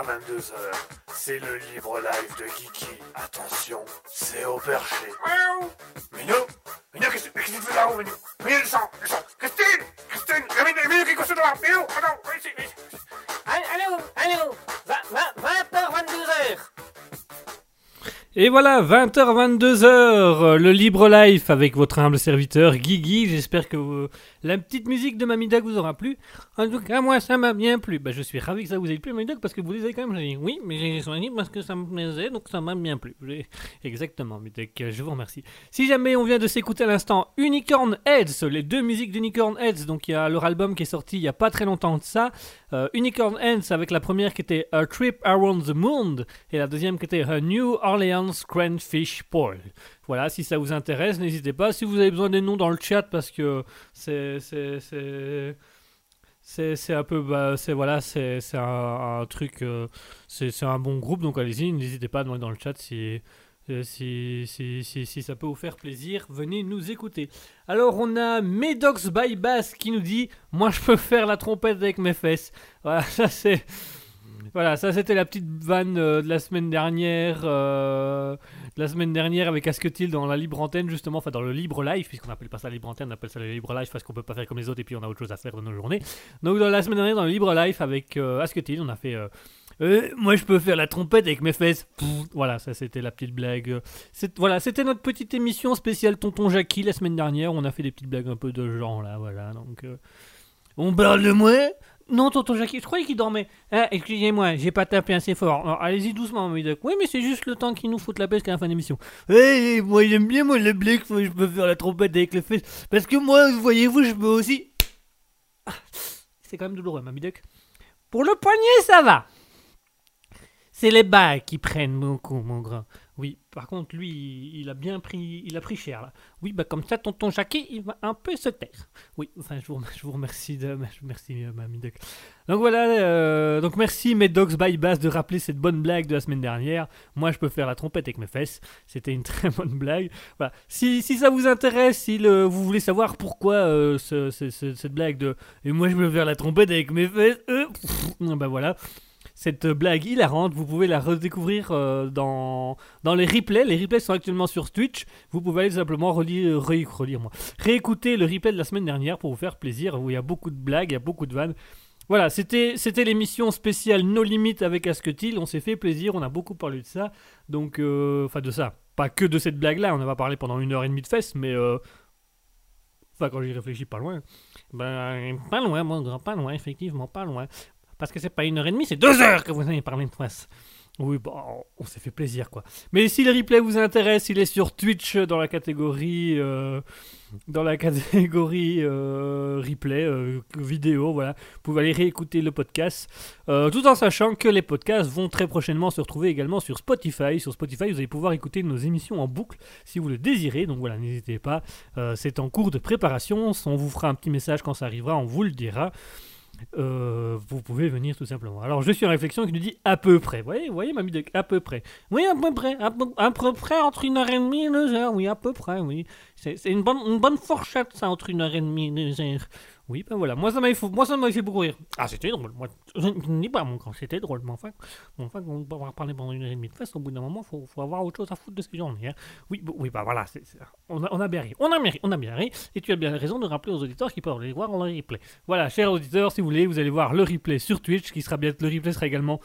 à 22h. C'est le libre live de Kiki. Attention, c'est au perché. Minou Minou, qu'est-ce que tu fais là-haut, Minou Minou, le sang, le sang Christine Christine Minou, Minou, qu'est-ce que tu fais là Minou, attends, viens ici, viens ici. Allô, allô, 20h, 22h. Et voilà, 20h, 22h, le libre life avec votre humble serviteur Guigui. J'espère que euh, la petite musique de Mamie Doc vous aura plu. En tout cas, moi, ça m'a bien plu. Bah, je suis ravi que ça vous ait plu, Mamie parce que vous les avez quand même oui, mais j'ai soigné parce que ça me plaisait, donc ça m'a bien plu. Exactement, Mamie euh, je vous remercie. Si jamais on vient de s'écouter à l'instant Unicorn Heads, les deux musiques d'Unicorn Heads, donc il y a leur album qui est sorti il y a pas très longtemps de ça. Euh, Unicorn Heads avec la première qui était A Trip Around the Moon et la deuxième qui était A New Orleans Crayfish Pole. Voilà, si ça vous intéresse, n'hésitez pas. Si vous avez besoin des noms dans le chat parce que c'est c'est un peu bah, c'est voilà c'est un, un truc euh, c'est un bon groupe donc allez-y n'hésitez pas à demander dans le chat si si, si, ça peut vous faire plaisir, venez nous écouter. Alors on a Medox by Bass qui nous dit Moi je peux faire la trompette avec mes fesses. Voilà, ça c'est. Voilà, ça c'était la petite vanne euh, de la semaine dernière. euh, de la semaine dernière avec Asketil dans la libre antenne, justement, enfin dans le libre live, puisqu'on n'appelle pas ça libre antenne, on appelle ça le libre live parce qu'on peut pas faire comme les autres et puis on a autre chose à faire de nos journées. Donc dans la semaine dernière, dans le libre live avec euh, Asketil, on a fait. Euh, moi je peux faire la trompette avec mes fesses. Voilà, ça c'était la petite blague. Voilà, c'était notre petite émission spéciale Tonton Jackie la semaine dernière. On a fait des petites blagues un peu de genre là, voilà. Donc, euh, on parle de moi? Non, Tonton Jackie, je croyais qu'il dormait. Ah, excusez-moi, j'ai pas tapé assez fort. Allez-y doucement, Médoc. Oui, mais c'est juste le temps qu'il nous fout la peste à la fin de l'émission. Eh, moi j'aime bien moi le blague, faut je peux faire la trompette avec les fesses. Parce que moi, voyez-vous, je peux aussi. Ah, C'est quand même douloureux, Mamie Duck. Pour le poignet, ça va. C'est les bas qui prennent beaucoup, mon grand. Oui, par contre, lui, il- a bien pris, il a pris cher là. Oui, bah comme ça, tonton Jackie, il va un peu se taire. Oui, enfin, je vous, je vous remercie de, je vous remercie, euh, Duck. Donc voilà, euh, donc merci Medox by Bass de rappeler cette bonne blague de la semaine dernière. Moi, je peux faire la trompette avec mes fesses. C'était une très bonne blague. Voilà. Si, si ça vous intéresse, si le- vous voulez savoir pourquoi euh, ce- ce- ce- cette blague de et moi je peux faire la trompette avec mes fesses, bah voilà. Cette blague hilarante, vous pouvez la redécouvrir euh, dans, dans les replays. Les replays sont actuellement sur Twitch. Vous pouvez aller simplement relire, re- relire moi, réécouter le replay de la semaine dernière pour vous faire plaisir. Où il y a beaucoup de blagues, il y a beaucoup de vannes. Voilà, c'était l'émission spéciale No Limit avec Asketil. On s'est fait plaisir, on a beaucoup parlé de ça. Donc, euh, enfin de ça. Pas que de cette blague-là, on a pas parlé pendant une heure et demie de fesses, mais... euh, Enfin, quand j'y réfléchis, pas loin. Ben, pas loin, mon grand, pas loin, effectivement, pas loin. Parce que c'est pas une heure et demie, c'est deux heures que vous avez parlé de face. Oui, bon, on s'est fait plaisir, quoi. Mais si le replay vous intéresse, il est sur Twitch dans la catégorie... euh, dans la catégorie euh, replay, euh, vidéo, voilà. Vous pouvez aller réécouter le podcast, euh, tout en sachant que les podcasts vont très prochainement se retrouver également sur Spotify. Sur Spotify, vous allez pouvoir écouter nos émissions en boucle si vous le désirez. Donc voilà, n'hésitez pas. Euh, c'est en cours de préparation. On vous fera un petit message quand ça arrivera, on vous le dira. Euh, vous pouvez venir tout simplement. Alors je suis en réflexion qui nous dit à peu près. Vous voyez, vous voyez Mamie Duck, à peu près. Oui, à peu près. À peu, peu près entre une heure et demie et deux heures. Oui, à peu près, oui. C'est une bonne, une bonne fourchette, ça, entre une heure et demie et deux heures. Oui, ben voilà. Moi, ça m'a fait, moi, beaucoup rire. Ah, c'était drôle. Moi, je ne dis pas, mon grand, c'était drôle. Mais enfin, enfin, on peut avoir parlé pendant une heure et demie de fesse. Au bout d'un moment, faut, faut avoir autre chose à foutre de ces journées. Hein. Oui, bon, oui, bah voilà. on, a, bien ri. On a bien ri. Et tu as bien raison de rappeler aux auditeurs qu'ils peuvent aller voir en replay. Voilà, chers auditeurs, si vous voulez, vous allez voir le replay sur Twitch, qui sera bien, le replay sera également,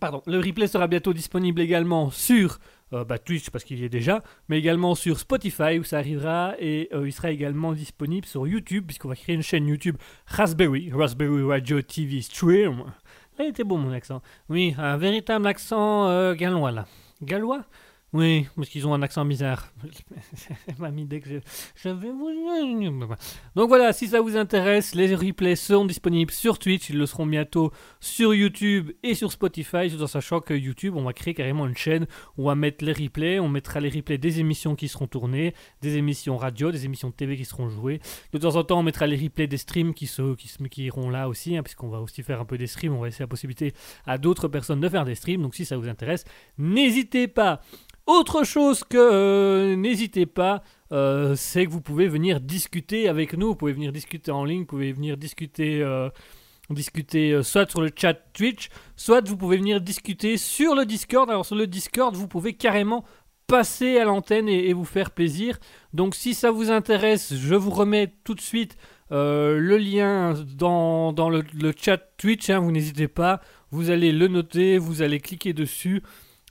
pardon, le replay sera bientôt disponible également sur euh, bah, Twitch parce qu'il y est déjà, mais également sur Spotify où ça arrivera et euh, il sera également disponible sur YouTube puisqu'on va créer une chaîne YouTube Raspberry, Raspberry Radio TV Stream. Là, il était beau mon accent. Oui, un véritable accent euh, gallois là. Gallois? Oui, parce qu'ils ont un accent bizarre. Mamie, dès que je, vais vous... Donc voilà, si ça vous intéresse, les replays seront disponibles sur Twitch, ils le seront bientôt sur YouTube et sur Spotify, tout en sachant que YouTube, on va créer carrément une chaîne où on va mettre les replays, on mettra les replays des émissions qui seront tournées, des émissions radio, des émissions de TV qui seront jouées. De temps en temps, on mettra les replays des streams qui, se- qui iront là aussi, hein, puisqu'on va aussi faire un peu des streams, on va laisser la possibilité à d'autres personnes de faire des streams, donc si ça vous intéresse, n'hésitez pas. Autre chose que euh, n'hésitez pas, euh, c'est que vous pouvez venir discuter avec nous, vous pouvez venir discuter en ligne, vous pouvez venir discuter euh, discuter soit sur le chat Twitch, soit vous pouvez venir discuter sur le Discord. Alors sur le Discord, vous pouvez carrément passer à l'antenne et, vous faire plaisir. Donc si ça vous intéresse, je vous remets tout de suite le lien dans, dans le, le chat Twitch. hein, vous n'hésitez pas, vous allez le noter, vous allez cliquer dessus.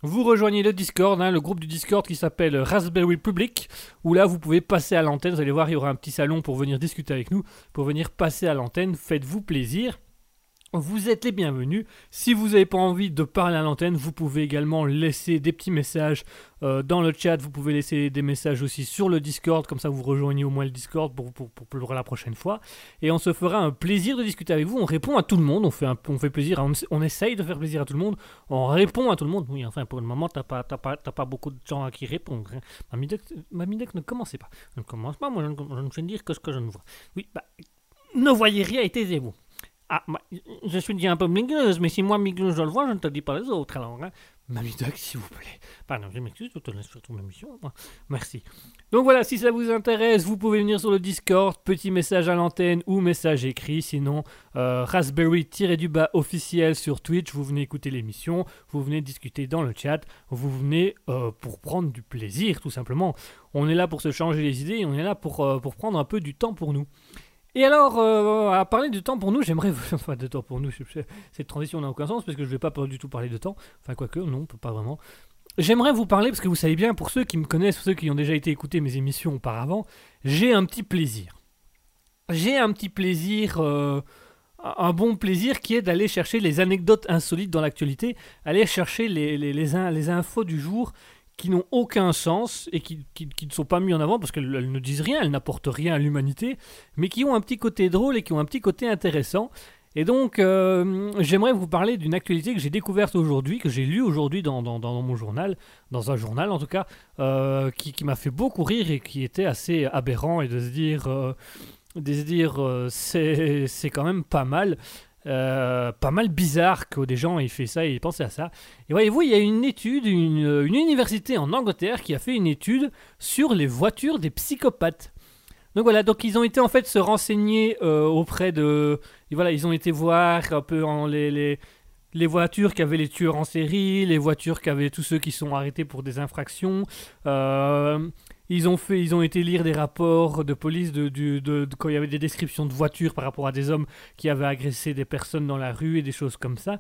Vous rejoignez le Discord, hein, le groupe du Discord qui s'appelle Raspberry Public, où là vous pouvez passer à l'antenne. Vous allez voir, il y aura un petit salon pour venir discuter avec nous, pour venir passer à l'antenne. Faites-vous plaisir. Vous êtes les bienvenus. Si vous n'avez pas envie de parler à l'antenne, vous pouvez également laisser des petits messages euh, dans le chat. Vous pouvez laisser des messages aussi sur le Discord, comme ça vous rejoignez au moins le Discord pour, pour, pour, la prochaine fois. Et on se fera un plaisir de discuter avec vous. On répond à tout le monde, on fait, on fait plaisir, on, on essaye de faire plaisir à tout le monde. On répond à tout le monde. Oui, enfin pour le moment, t'as pas, pas, pas beaucoup de gens à qui répondre. hein. Mamie ne commencez pas. Ne commence pas, moi je ne, je dire que ce que je ne vois. Oui, bah, ne voyez rien et taisez-vous. Ah, bah, je suis déjà un peu migreuse, mais si moi migreuse je le vois, je ne te dis pas les autres alors. Hein. Mamie Duck, s'il vous plaît. Pardon, je m'excuse, je te laisse faire ton émission. Merci. Donc voilà, si ça vous intéresse, vous pouvez venir sur le Discord, petit message à l'antenne ou message écrit. Sinon, euh, Raspberry-du-bas officiel sur Twitch, vous venez écouter l'émission, vous venez discuter dans le chat, vous venez euh, pour prendre du plaisir, tout simplement. On est là pour se changer les idées, on est là pour, euh, pour prendre un peu du temps pour nous. Et alors, euh, à parler du temps pour nous, j'aimerais. Enfin, de temps pour nous, cette transition n'a aucun sens parce que je vais pas du tout parler de temps. Enfin, quoique, non, pas vraiment. J'aimerais vous parler, parce que vous savez bien, pour ceux qui me connaissent, pour ceux qui ont déjà été écouter mes émissions auparavant, j'ai un petit plaisir. J'ai un petit plaisir, euh, un bon plaisir qui est d'aller chercher les anecdotes insolites dans l'actualité, aller chercher les infos du jour qui n'ont aucun sens et qui, qui- ne sont pas mis en avant parce qu'elles elles ne disent rien, elles n'apportent rien à l'humanité, mais qui ont un petit côté drôle et qui ont un petit côté intéressant. Et donc, euh, j'aimerais vous parler d'une actualité que j'ai découverte aujourd'hui, que j'ai lue aujourd'hui dans, dans- mon journal, dans un journal en tout cas, euh, qui, qui m'a fait beaucoup rire et qui était assez aberrant et de se dire, euh, de se dire c'est quand même pas mal. Euh, pas mal bizarre que des gens aient fait ça et aient pensé à ça. Et voyez-vous, il y a une étude, une, université en Angleterre qui a fait une étude sur les voitures des psychopathes. Donc voilà, donc ils ont été en fait se renseigner euh, auprès de... voilà, ils ont été voir un peu les, les, les voitures qu'avaient les tueurs en série, les voitures qu'avaient tous ceux qui sont arrêtés pour des infractions. Euh, ils, ont fait, ils ont été lire des rapports de police de, quand il y avait des descriptions de voitures par rapport à des hommes qui avaient agressé des personnes dans la rue et des choses comme ça.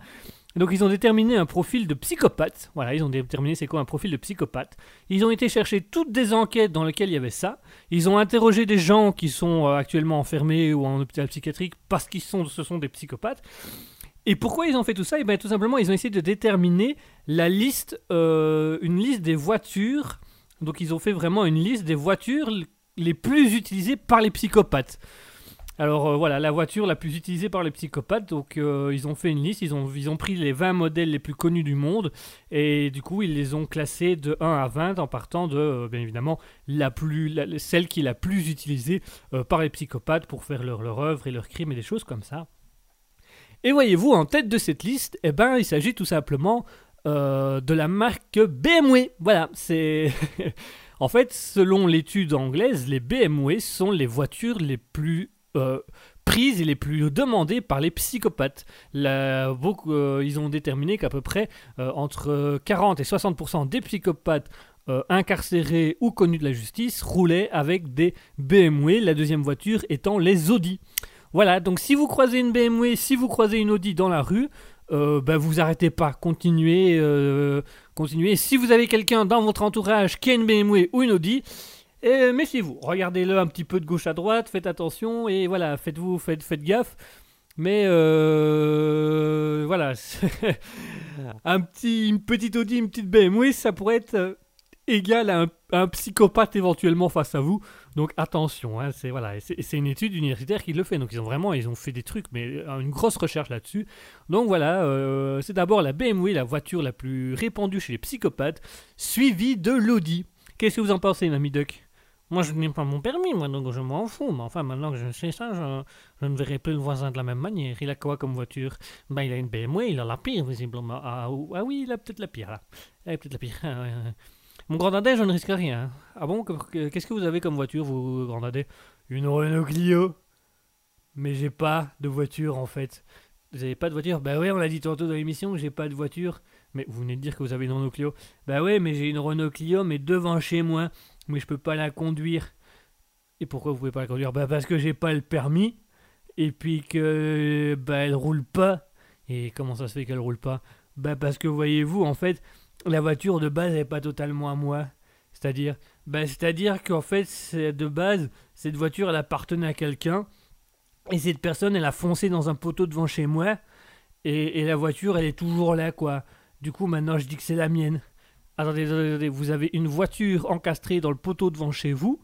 Donc ils ont déterminé un profil de psychopathe. Voilà, ils ont déterminé c'est quoi un profil de psychopathe. Ils ont été chercher toutes des enquêtes dans lesquelles il y avait ça. Ils ont interrogé des gens qui sont euh, actuellement enfermés ou en hôpital psychiatrique parce qu'ils sont, ce sont des psychopathes. Et pourquoi ils ont fait tout ça? Eh bien, tout simplement, ils ont essayé de déterminer la liste, euh, une liste des voitures. Donc, ils ont fait vraiment une liste des voitures les plus utilisées par les psychopathes. Alors euh, voilà, la voiture la plus utilisée par les psychopathes, donc euh, ils ont fait une liste, ils ont, pris les 20 modèles les plus connus du monde, et du coup ils les ont classés de 1 à 20 en partant de, euh, bien évidemment, celle qui est la plus utilisée par les psychopathes pour faire leur, leur œuvre et leurs crimes et des choses comme ça. Et voyez-vous, en tête de cette liste, eh ben, il s'agit tout simplement euh, de la marque BMW. Voilà, c'est... en fait, selon l'étude anglaise, les BMW sont les voitures les plus euh, prises et les plus demandées par les psychopathes. Beaucoup, ils ont déterminé qu'à peu près euh, entre 40 et 60% des psychopathes incarcérés ou connus de la justice roulaient avec des BMW, la deuxième voiture étant les Audi. Voilà, donc si vous croisez une BMW, si vous croisez une Audi dans la rue, euh, ben vous arrêtez pas, continuez, euh, continuez. Si vous avez quelqu'un dans votre entourage qui a une BMW ou une Audi, eh, méfiez-vous, regardez-le un petit peu de gauche à droite, faites attention et voilà, faites-vous, faites, faites gaffe. Mais euh, voilà, un petit, une petite Audi, une petite BMW, ça pourrait être euh, égal à un, psychopathe éventuellement face à vous. Donc attention, hein, c'est voilà, c'est une étude universitaire qui le fait. Donc ils ont vraiment, ils ont fait des trucs, mais euh, une grosse recherche là-dessus. Donc voilà, euh, c'est d'abord la BMW, la voiture la plus répandue chez les psychopathes, suivie de l'Audi. Qu'est-ce que vous en pensez, Mamie Duck? Moi, je n'ai pas mon permis, donc je m'en fous. Mais enfin, maintenant que je sais ça, je, ne verrai plus le voisin de la même manière. Il a quoi comme voiture? Ben, il a une BMW, il a la pire, visiblement. Ah, ah oui, il a peut-être la pire, là. Il a peut-être la pire. Mon grand dadais, je ne risque rien. Ah bon que- que- Qu'est-ce que vous avez comme voiture, vous, grand dadais Une Renault Clio. Mais j'ai pas de voiture en fait. Vous avez pas de voiture? Bah ouais, on l'a dit tantôt dans l'émission que j'ai pas de voiture. Mais vous venez de dire que vous avez une Renault Clio. Bah ouais, mais j'ai une Renault Clio, mais devant chez moi. Mais je peux pas la conduire. Et pourquoi vous pouvez pas la conduire? Bah parce que j'ai pas le permis. Et puis que bah elle roule pas. Et comment ça se fait qu'elle roule pas? Bah parce que voyez-vous, en fait, la voiture de base elle est pas totalement à moi. C'est-à-dire, bah c'est-à-dire qu'en fait, de base, cette voiture elle appartenait à quelqu'un. Et cette personne elle a foncé dans un poteau devant chez moi. Et, la voiture elle est toujours là quoi. Du coup maintenant je dis que c'est la mienne. Attendez, attendez, vous avez une voiture encastrée dans le poteau devant chez vous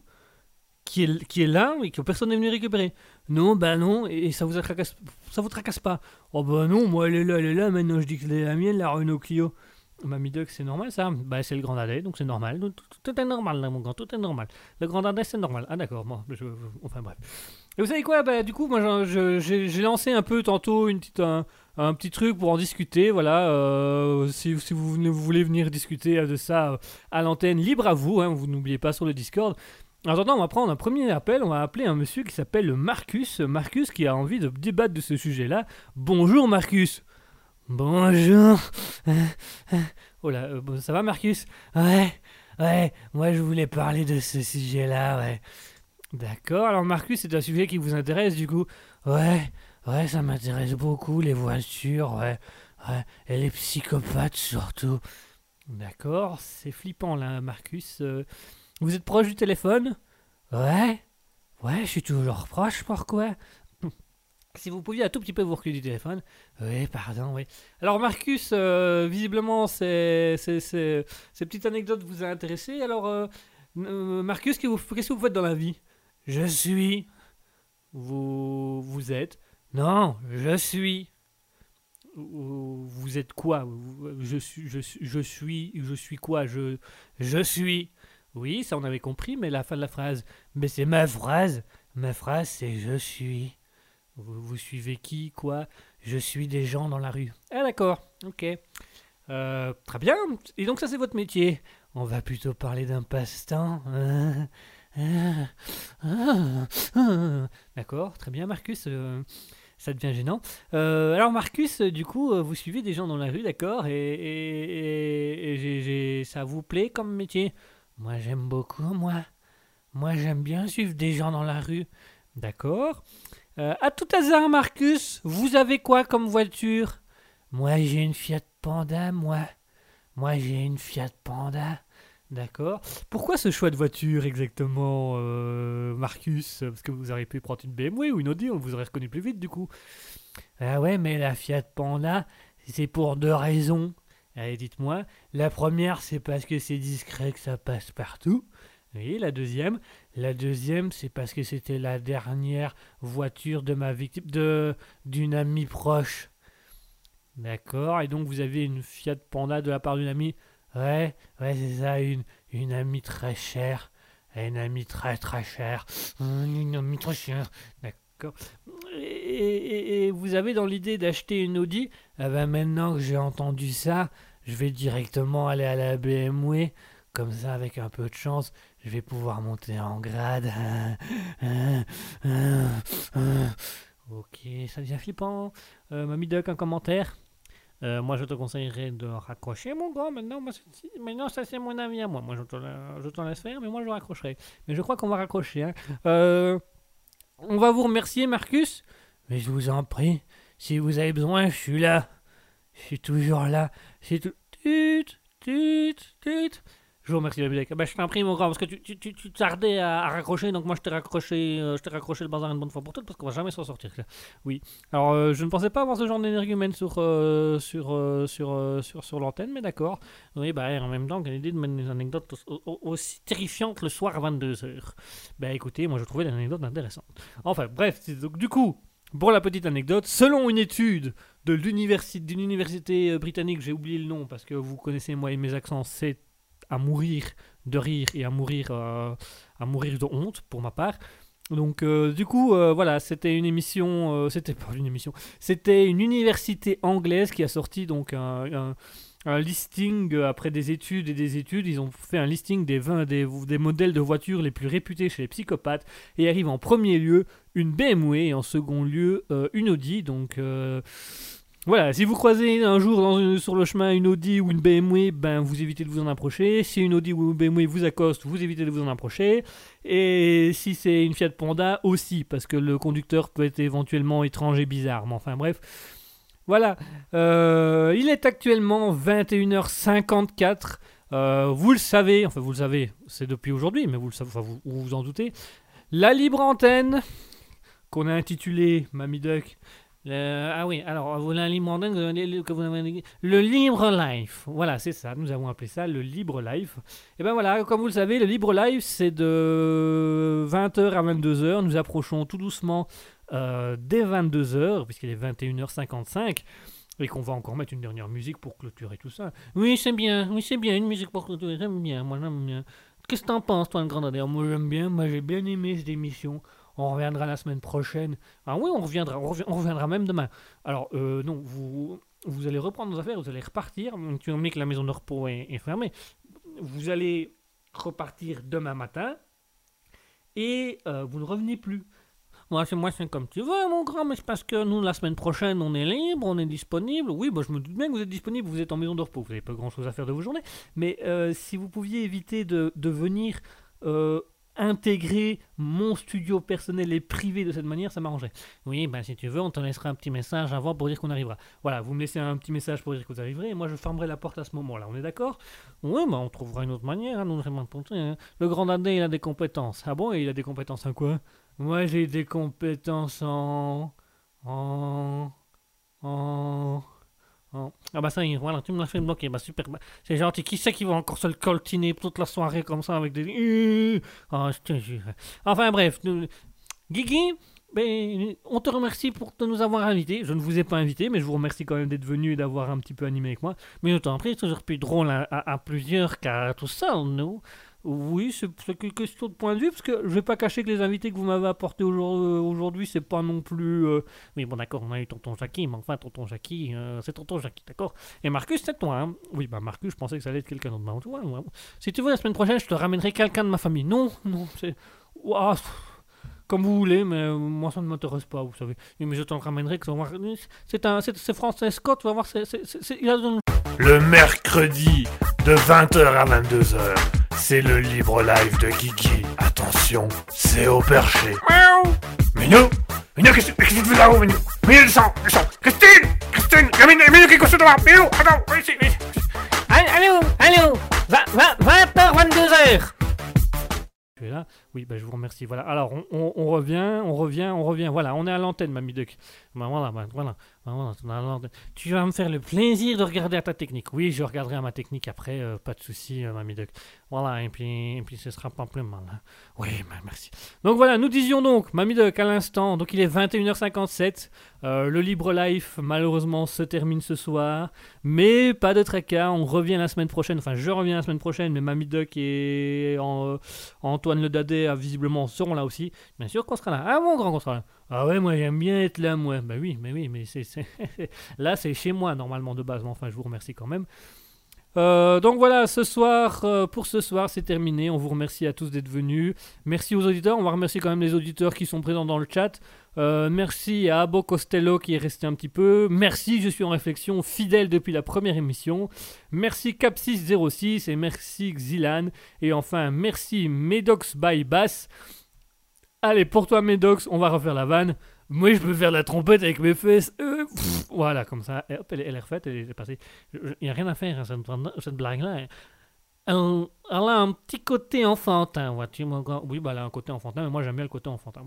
qui est, là et que personne n'est venu récupérer. Non, bah non, et, et ça vous tracasse, ça vous tracasse pas. Oh bah non, moi elle est là, elle est là, maintenant je dis que c'est la mienne, la Renault Clio. Mamie Duck, c'est normal ça Bah c'est le Grand Dadais, donc c'est normal. Tout, est normal là mon grand, tout est normal. Le Grand Dadais c'est normal. Ah d'accord, moi, enfin bref. Et vous savez quoi Bah du coup, moi j'ai lancé un peu tantôt une petite, un, petit truc pour en discuter, voilà. euh, si, vous, vous voulez venir discuter de ça euh, à l'antenne, libre à vous, hein, vous n'oubliez pas sur le Discord. En attendant, on va prendre un premier appel, on va appeler un monsieur qui s'appelle Marcus. Marcus qui a envie de débattre de ce sujet-là. Bonjour Marcus Bonjour Oh là, euh, ça va Marcus? Ouais, ouais, moi je voulais parler de ce sujet-là, ouais. D'accord, alors Marcus, c'est un sujet qui vous intéresse du coup? Ouais, ouais, ça m'intéresse beaucoup, les voitures, ouais, ouais, et les psychopathes surtout. D'accord, c'est flippant là, Marcus. Euh, vous êtes proche du téléphone? Ouais, ouais, je suis toujours proche, pourquoi? Si vous pouviez un tout petit peu vous reculer du téléphone. Oui, pardon, oui. Alors Marcus, euh, visiblement, c'est, c'est- ces petites anecdotes vous a intéressé. Alors, euh, euh, Marcus, qu'est-ce que vous- faites dans la vie? Je suis. Vous, vous êtes. Non, je suis. Vous êtes quoi? Je suis, je je suis, je suis quoi? Je, je suis. Oui, ça on avait compris, mais la fin de la phrase. Mais c'est ma phrase. Ma phrase, c'est je suis. Vous, suivez qui Quoi? Je suis des gens dans la rue. Ah d'accord, ok. Euh, très bien. Et donc ça c'est votre métier? On va plutôt parler d'un passe-temps. hein? Ah, ah. D'accord, très bien Marcus. euh, ça devient gênant. Euh, alors Marcus, du coup, vous suivez des gens dans la rue, d'accord, et, et, et- ça vous plaît comme métier? Moi j'aime beaucoup, moi. Moi j'aime bien suivre des gens dans la rue. D'accord. Euh, à tout hasard, Marcus, vous avez quoi comme voiture? Moi j'ai une Fiat Panda, moi. Moi j'ai une Fiat Panda. D'accord. Pourquoi ce choix de voiture exactement, euh, Marcus? Parce que vous auriez pu prendre une BMW ou une Audi, on vous aurait reconnu plus vite du coup. Ah ouais, mais la Fiat Panda, c'est pour deux raisons. Allez, dites-moi. La première, c'est parce que c'est discret que ça passe partout. Oui, la deuxième, la deuxième, c'est parce que c'était la dernière voiture de ma victime, de d'une amie proche. D'accord. Et donc vous avez une Fiat Panda de la part d'une amie? Ouais, ouais, c'est ça, une amie très chère, une amie très très chère, une amie très chère. D'accord. Et, et- vous avez dans l'idée d'acheter une Audi? Ah ben maintenant que j'ai entendu ça, je vais directement aller à la BMW. Comme ça, avec un peu de chance, je vais pouvoir monter en grade. Ok, ça devient flippant. Euh, Mamie Duck, un commentaire Euh, Moi, je te conseillerais de raccrocher, mon gars. Maintenant, maintenant ça, c'est mon avis à moi. Moi, je t'en laisse faire, mais moi, je raccrocherai. Mais je crois qu'on va raccrocher. hein. Euh, on va vous remercier, Marcus. Mais je vous en prie, si vous avez besoin, je suis là. Je suis toujours là. C'est tout. Tut, tut, tut. Je vous remercie. Bah, je t'en prie, mon grand, parce que tu, tu, tu, tu tardais à, raccrocher, donc moi, je t'ai raccroché, euh, raccroché le bazar une bonne fois pour toutes, parce qu'on va jamais s'en sortir. Oui. Alors, euh, je ne pensais pas avoir ce genre d'énergumène sur, euh, sur, sur, sur, sur l'antenne, mais d'accord. Oui, bah, en même temps, quelle idée de mettre des anecdotes au- au- aussi terrifiantes le soir à 22h. Bah, écoutez, moi, je trouvais l'anecdote intéressante. Enfin, bref, donc, du coup, pour la petite anecdote, selon une étude de l'université, d'une université britannique, j'ai oublié le nom parce que vous connaissez moi et mes accents, c'est à mourir de rire et à mourir, euh, à mourir de honte pour ma part. Donc euh, du coup, euh, voilà, c'était une émission, c'était pas une émission, c'était une université anglaise qui a sorti donc un, listing après des études et des études. Ils ont fait un listing des 20 des, des modèles de voitures les plus réputés chez les psychopathes. Et arrive en premier lieu une BMW et en second lieu une Audi. Donc voilà, si vous croisez un jour sur le chemin une Audi ou une BMW, ben vous évitez de vous en approcher. Si une Audi ou une BMW vous accoste, vous évitez de vous en approcher. Et si c'est une Fiat Panda aussi, parce que le conducteur peut être éventuellement étrange et bizarre. Mais enfin bref. Voilà, Euh, il est actuellement 21h54. Euh, vous le savez, enfin vous le savez, c'est depuis aujourd'hui, mais vous le savez, vous vous en doutez. La libre antenne, qu'on a intitulée Mamie Duck. Ah oui, alors, vous la libre antenne, vous avez- le- libre life. Voilà, c'est ça, nous avons appelé ça le libre live. Et ben voilà, comme vous le savez, le libre live, c'est de 20h à 22h. Nous approchons tout doucement euh, des 22h, puisqu'il est 21h55. Et qu'on va encore mettre une dernière musique pour clôturer tout ça. Oui, c'est bien, oui, c'est bien, une musique pour tu j'aime bien, moi j'aime bien. Qu'est-ce que t'en penses, toi, le grand Adrien Moi j'aime bien, moi j'ai bien aimé cette émission. On reviendra la semaine prochaine. Ah oui, on reviendra, on revi- on reviendra même demain. Alors, euh, non, vous, vous allez reprendre vos affaires, vous allez repartir. Tu mis que la maison de repos est, fermée. Vous allez repartir demain matin et euh, vous ne revenez plus. Moi, c'est moi, c'est comme tu veux, mon grand, mais c'est parce que nous, la semaine prochaine, on est libre, on est disponible. Oui, bah, je me doute bien que vous êtes disponible, vous êtes en maison de repos, vous n'avez pas grand-chose à faire de vos journées. Mais euh, si vous pouviez éviter de, venir intégrer mon studio personnel et privé de cette manière, ça m'arrangerait. Oui, ben si tu veux, on te laissera un petit message avant pour dire qu'on arrivera. Voilà, vous me laissez un petit message pour dire que vous arriverez, et moi je fermerai la porte à ce moment-là, on est d'accord? Oui, ben on trouvera une autre manière, hein, nous, toi, hein. Le grand Adé, il a des compétences. Ah bon, et il a des compétences en quoi? Moi, j'ai des compétences en... en... en... Ah bah ça est, voilà, tu me l'as fait bloquer, bah super, bah, c'est gentil. Qui c'est qui va encore se le coltiner toute la soirée comme ça avec des... Ah, je te jure. Enfin bref, nous- Guigui, ben, on te remercie pour de nous avoir invités. Je ne vous ai pas invité, mais je vous remercie quand même d'être venu et d'avoir un petit peu animé avec moi. Mais je t'en prie, c'est toujours plus drôle à, à- à plusieurs qu'à tout seul, nous. Oui, c'est une question de point de vue, parce que je vais pas cacher que les invités que vous m'avez apportés euh, aujourd'hui, c'est pas non plus... euh, Oui, bon d'accord, on a eu tonton Jackie, mais enfin, tonton Jackie, euh, c'est tonton Jackie, d'accord Et Marcus, c'est toi, hein Oui, bah Marcus, je pensais que ça allait être quelqu'un d'autre. Bah. Si tu veux, la semaine prochaine, je te ramènerai quelqu'un de ma famille. Non, Non, c'est... Pff, comme vous voulez, mais euh, moi ça ne m'intéresse pas, vous savez. Mais je t'en ramènerai que. C'est un, c'est, Francis Scott, tu vas voir, c'est, il a Le mercredi de 20h à 22h, c'est le libre live de Guigui. Attention, c'est au perché. Miaou Minou Minou, qu'est-ce que qu'est-ce que tu fais là-haut, Minou? Minou, descends, descends Christine Christine Minou, Minou, qu'est-ce que tu dois Minou, attends, viens ici, viens ici. Allô, allô 20h, 22h Tu es là? Oui, bah, je vous remercie. Voilà. Alors, on, on- on revient, on revient, on revient. Voilà, on est à l'antenne, Mamie Duck. Bah voilà, bah voilà, Tu vas me faire le plaisir de regarder à ta technique. Oui, je regarderai à ma technique après, euh, pas de souci, euh, Mamie Duck. Voilà, et puis, et puis ce sera pas plus mal. hein. Oui, merci. Donc voilà, nous disions donc, Mamie Duck à l'instant, donc il est 21h57. euh, le Libre Life, malheureusement, se termine ce soir. Mais pas de tracas, on revient la semaine prochaine. Enfin, je reviens la semaine prochaine, mais Mamie Duck et euh, Antoine Le Dadé, visiblement, seront là aussi. Bien sûr qu'on sera là. Ah, mon grand, qu'on sera là. Ah ouais, moi j'aime bien être là, moi. Bah oui, mais oui, mais c'est là c'est chez moi normalement de base. Mais enfin, je vous remercie quand même. Euh, donc voilà, ce soir, euh, pour ce soir, c'est terminé. On vous remercie à tous d'être venus. Merci aux auditeurs. On va remercier quand même les auditeurs qui sont présents dans le chat. Euh, merci à Abo Costello qui est resté un petit peu. Merci, je suis en réflexion, fidèle depuis la première émission. Merci Cap606 et merci Xilan. Et enfin, merci Medox by Bass. Allez, pour toi, Medox, on va refaire la vanne. Moi, je peux faire la trompette avec mes fesses. Euh, voilà, comme ça. Hop, elle, est- refaite, elle est passée. Il n'y a rien à faire, hein, cette, cette blague-là. hein. Elle, a un petit côté enfantin, vois-tu. Oui, bah, elle a un côté enfantin, mais moi, j'aime bien le côté enfantin.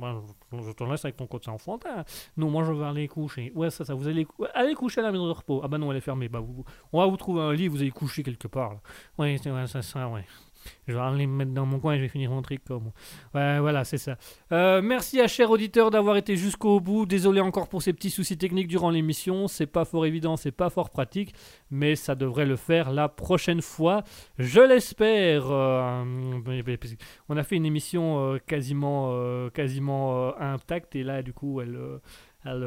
Je, te laisse avec ton côté enfantin. Non, moi, je vais aller coucher. Ouais, ça, ça, vous allez, cou- allez coucher à la maison de repos. Ah bah non, elle est fermée. Bah, vous, on va vous trouver un lit, vous allez coucher quelque part. Oui, c'est c'est ça, ouais. Je vais aller me mettre dans mon coin et je vais finir mon truc comme. Ouais, voilà, c'est ça. Euh, merci à chers auditeurs d'avoir été jusqu'au bout. Désolé encore pour ces petits soucis techniques durant l'émission. C'est pas fort évident, c'est pas fort pratique, mais ça devrait le faire la prochaine fois. Je l'espère. Euh, on a fait une émission euh, quasiment, quasiment intacte et là, du coup, elle, elle,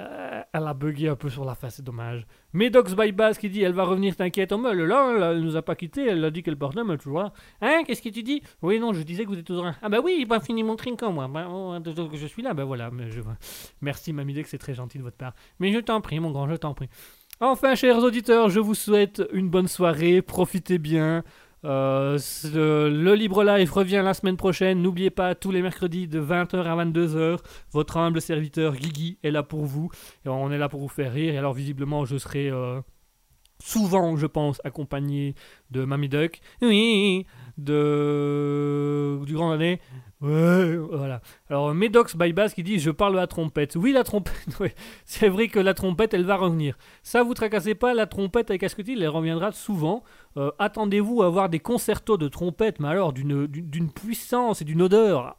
euh, elle a bugué un peu sur la face, c'est dommage. Medox by Bass qui dit elle va revenir, t'inquiète. Oh, mais là, elle, elle nous a pas quitté, elle a dit qu'elle partait, mais tu vois. Hein, qu'est-ce que tu dis? Oui, non, je disais que vous êtes toujours. Ah bah oui, pas fini mon trinquant, moi. Bah, oh, donc je suis là, bah voilà. Mais je... Merci, Mamidex, c'est très gentil de votre part. Mais je t'en prie, mon grand, je t'en prie. Enfin, chers auditeurs, je vous souhaite une bonne soirée, profitez bien. Euh, le Libre Live revient la semaine prochaine. N'oubliez pas, tous les mercredis de 20h à 22h, votre humble serviteur Guigui est là pour vous. On est là pour vous faire rire. Alors, visiblement, je serai euh, souvent, je pense, accompagné de Mamie Duck. Oui, du Grand Année. Ouais, voilà. Alors, Medox by Bass qui dit Je parle à la trompette. Oui, la trompette, ouais. c'est vrai que la trompette, elle va revenir. Ça, vous tracassez pas, la trompette avec Asketil, elle reviendra souvent. Euh, Attendez-vous à avoir des concertos de trompette, mais alors d'une- puissance et d'une odeur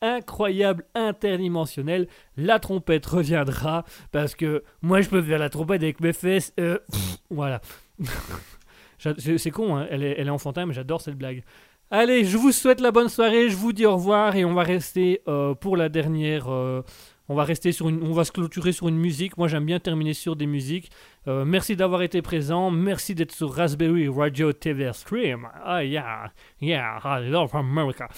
incroyable, interdimensionnelle. La trompette reviendra parce que moi, je peux faire la trompette avec mes fesses. euh, voilà. C'est con, hein, elle, est, elle est enfantin, mais j'adore cette blague. Allez, je vous souhaite la bonne soirée, je vous dis au revoir et on va rester euh, pour la dernière. euh, on va rester sur une, on va se clôturer sur une musique. Moi, j'aime bien terminer sur des musiques. Euh, merci d'avoir été présent. Merci d'être sur Raspberry Radio TV Stream. Ah yeah, yeah, I love America.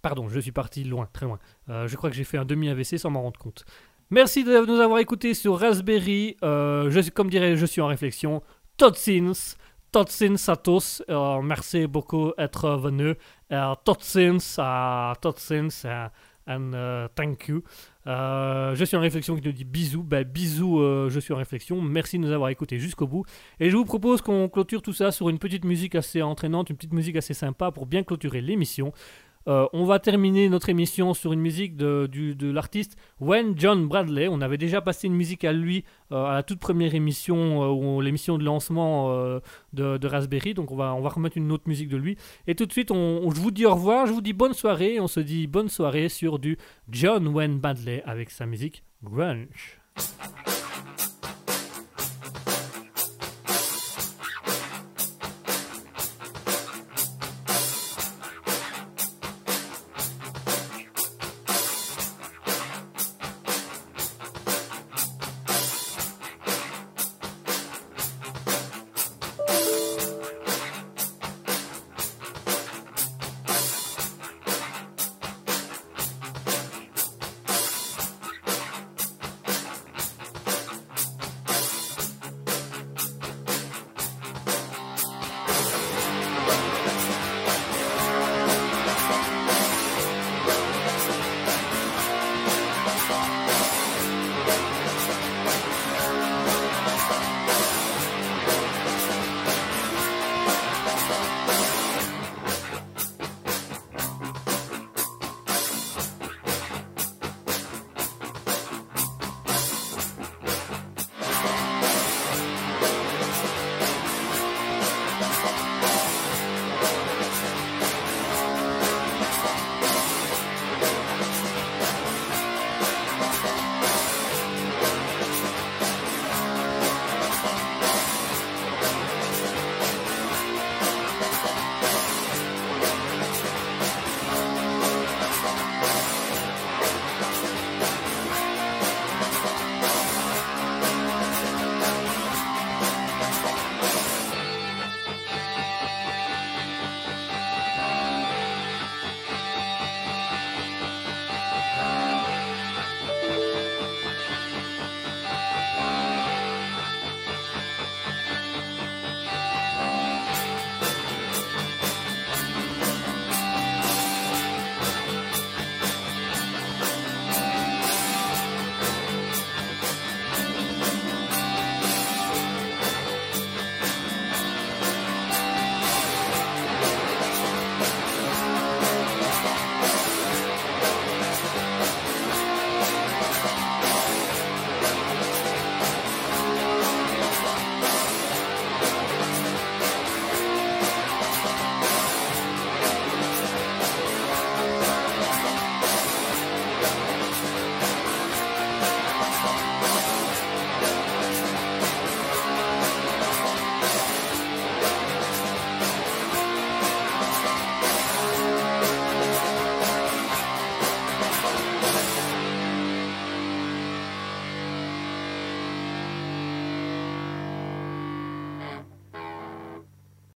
Pardon, je suis parti loin, très loin. Je crois que j'ai fait un demi AVC sans m'en rendre compte. Merci de nous avoir écoutés sur Raspberry. Comme dirait, je suis en réflexion. Totsins, Totsins à tous. Euh, merci beaucoup d'être venu. Euh, à Totsins, euh, and euh, thank you. Euh, je suis en réflexion qui nous dit bisous. Ben, bisous, euh, je suis en réflexion. Merci de nous avoir écoutés jusqu'au bout. Et je vous propose qu'on clôture tout ça sur une petite musique assez entraînante, une petite musique assez sympa pour bien clôturer l'émission. Euh, on va terminer notre émission sur une musique de, l'artiste Wayne John Bradley. On avait déjà passé une musique à lui euh, à la toute première émission, euh, l'émission de lancement euh, de, Raspberry. Donc on va, remettre une autre musique de lui. Et tout de suite, on, on- je vous dis au revoir, je vous dis bonne soirée. Et on se dit bonne soirée sur du John Wayne Bradley avec sa musique Grunge.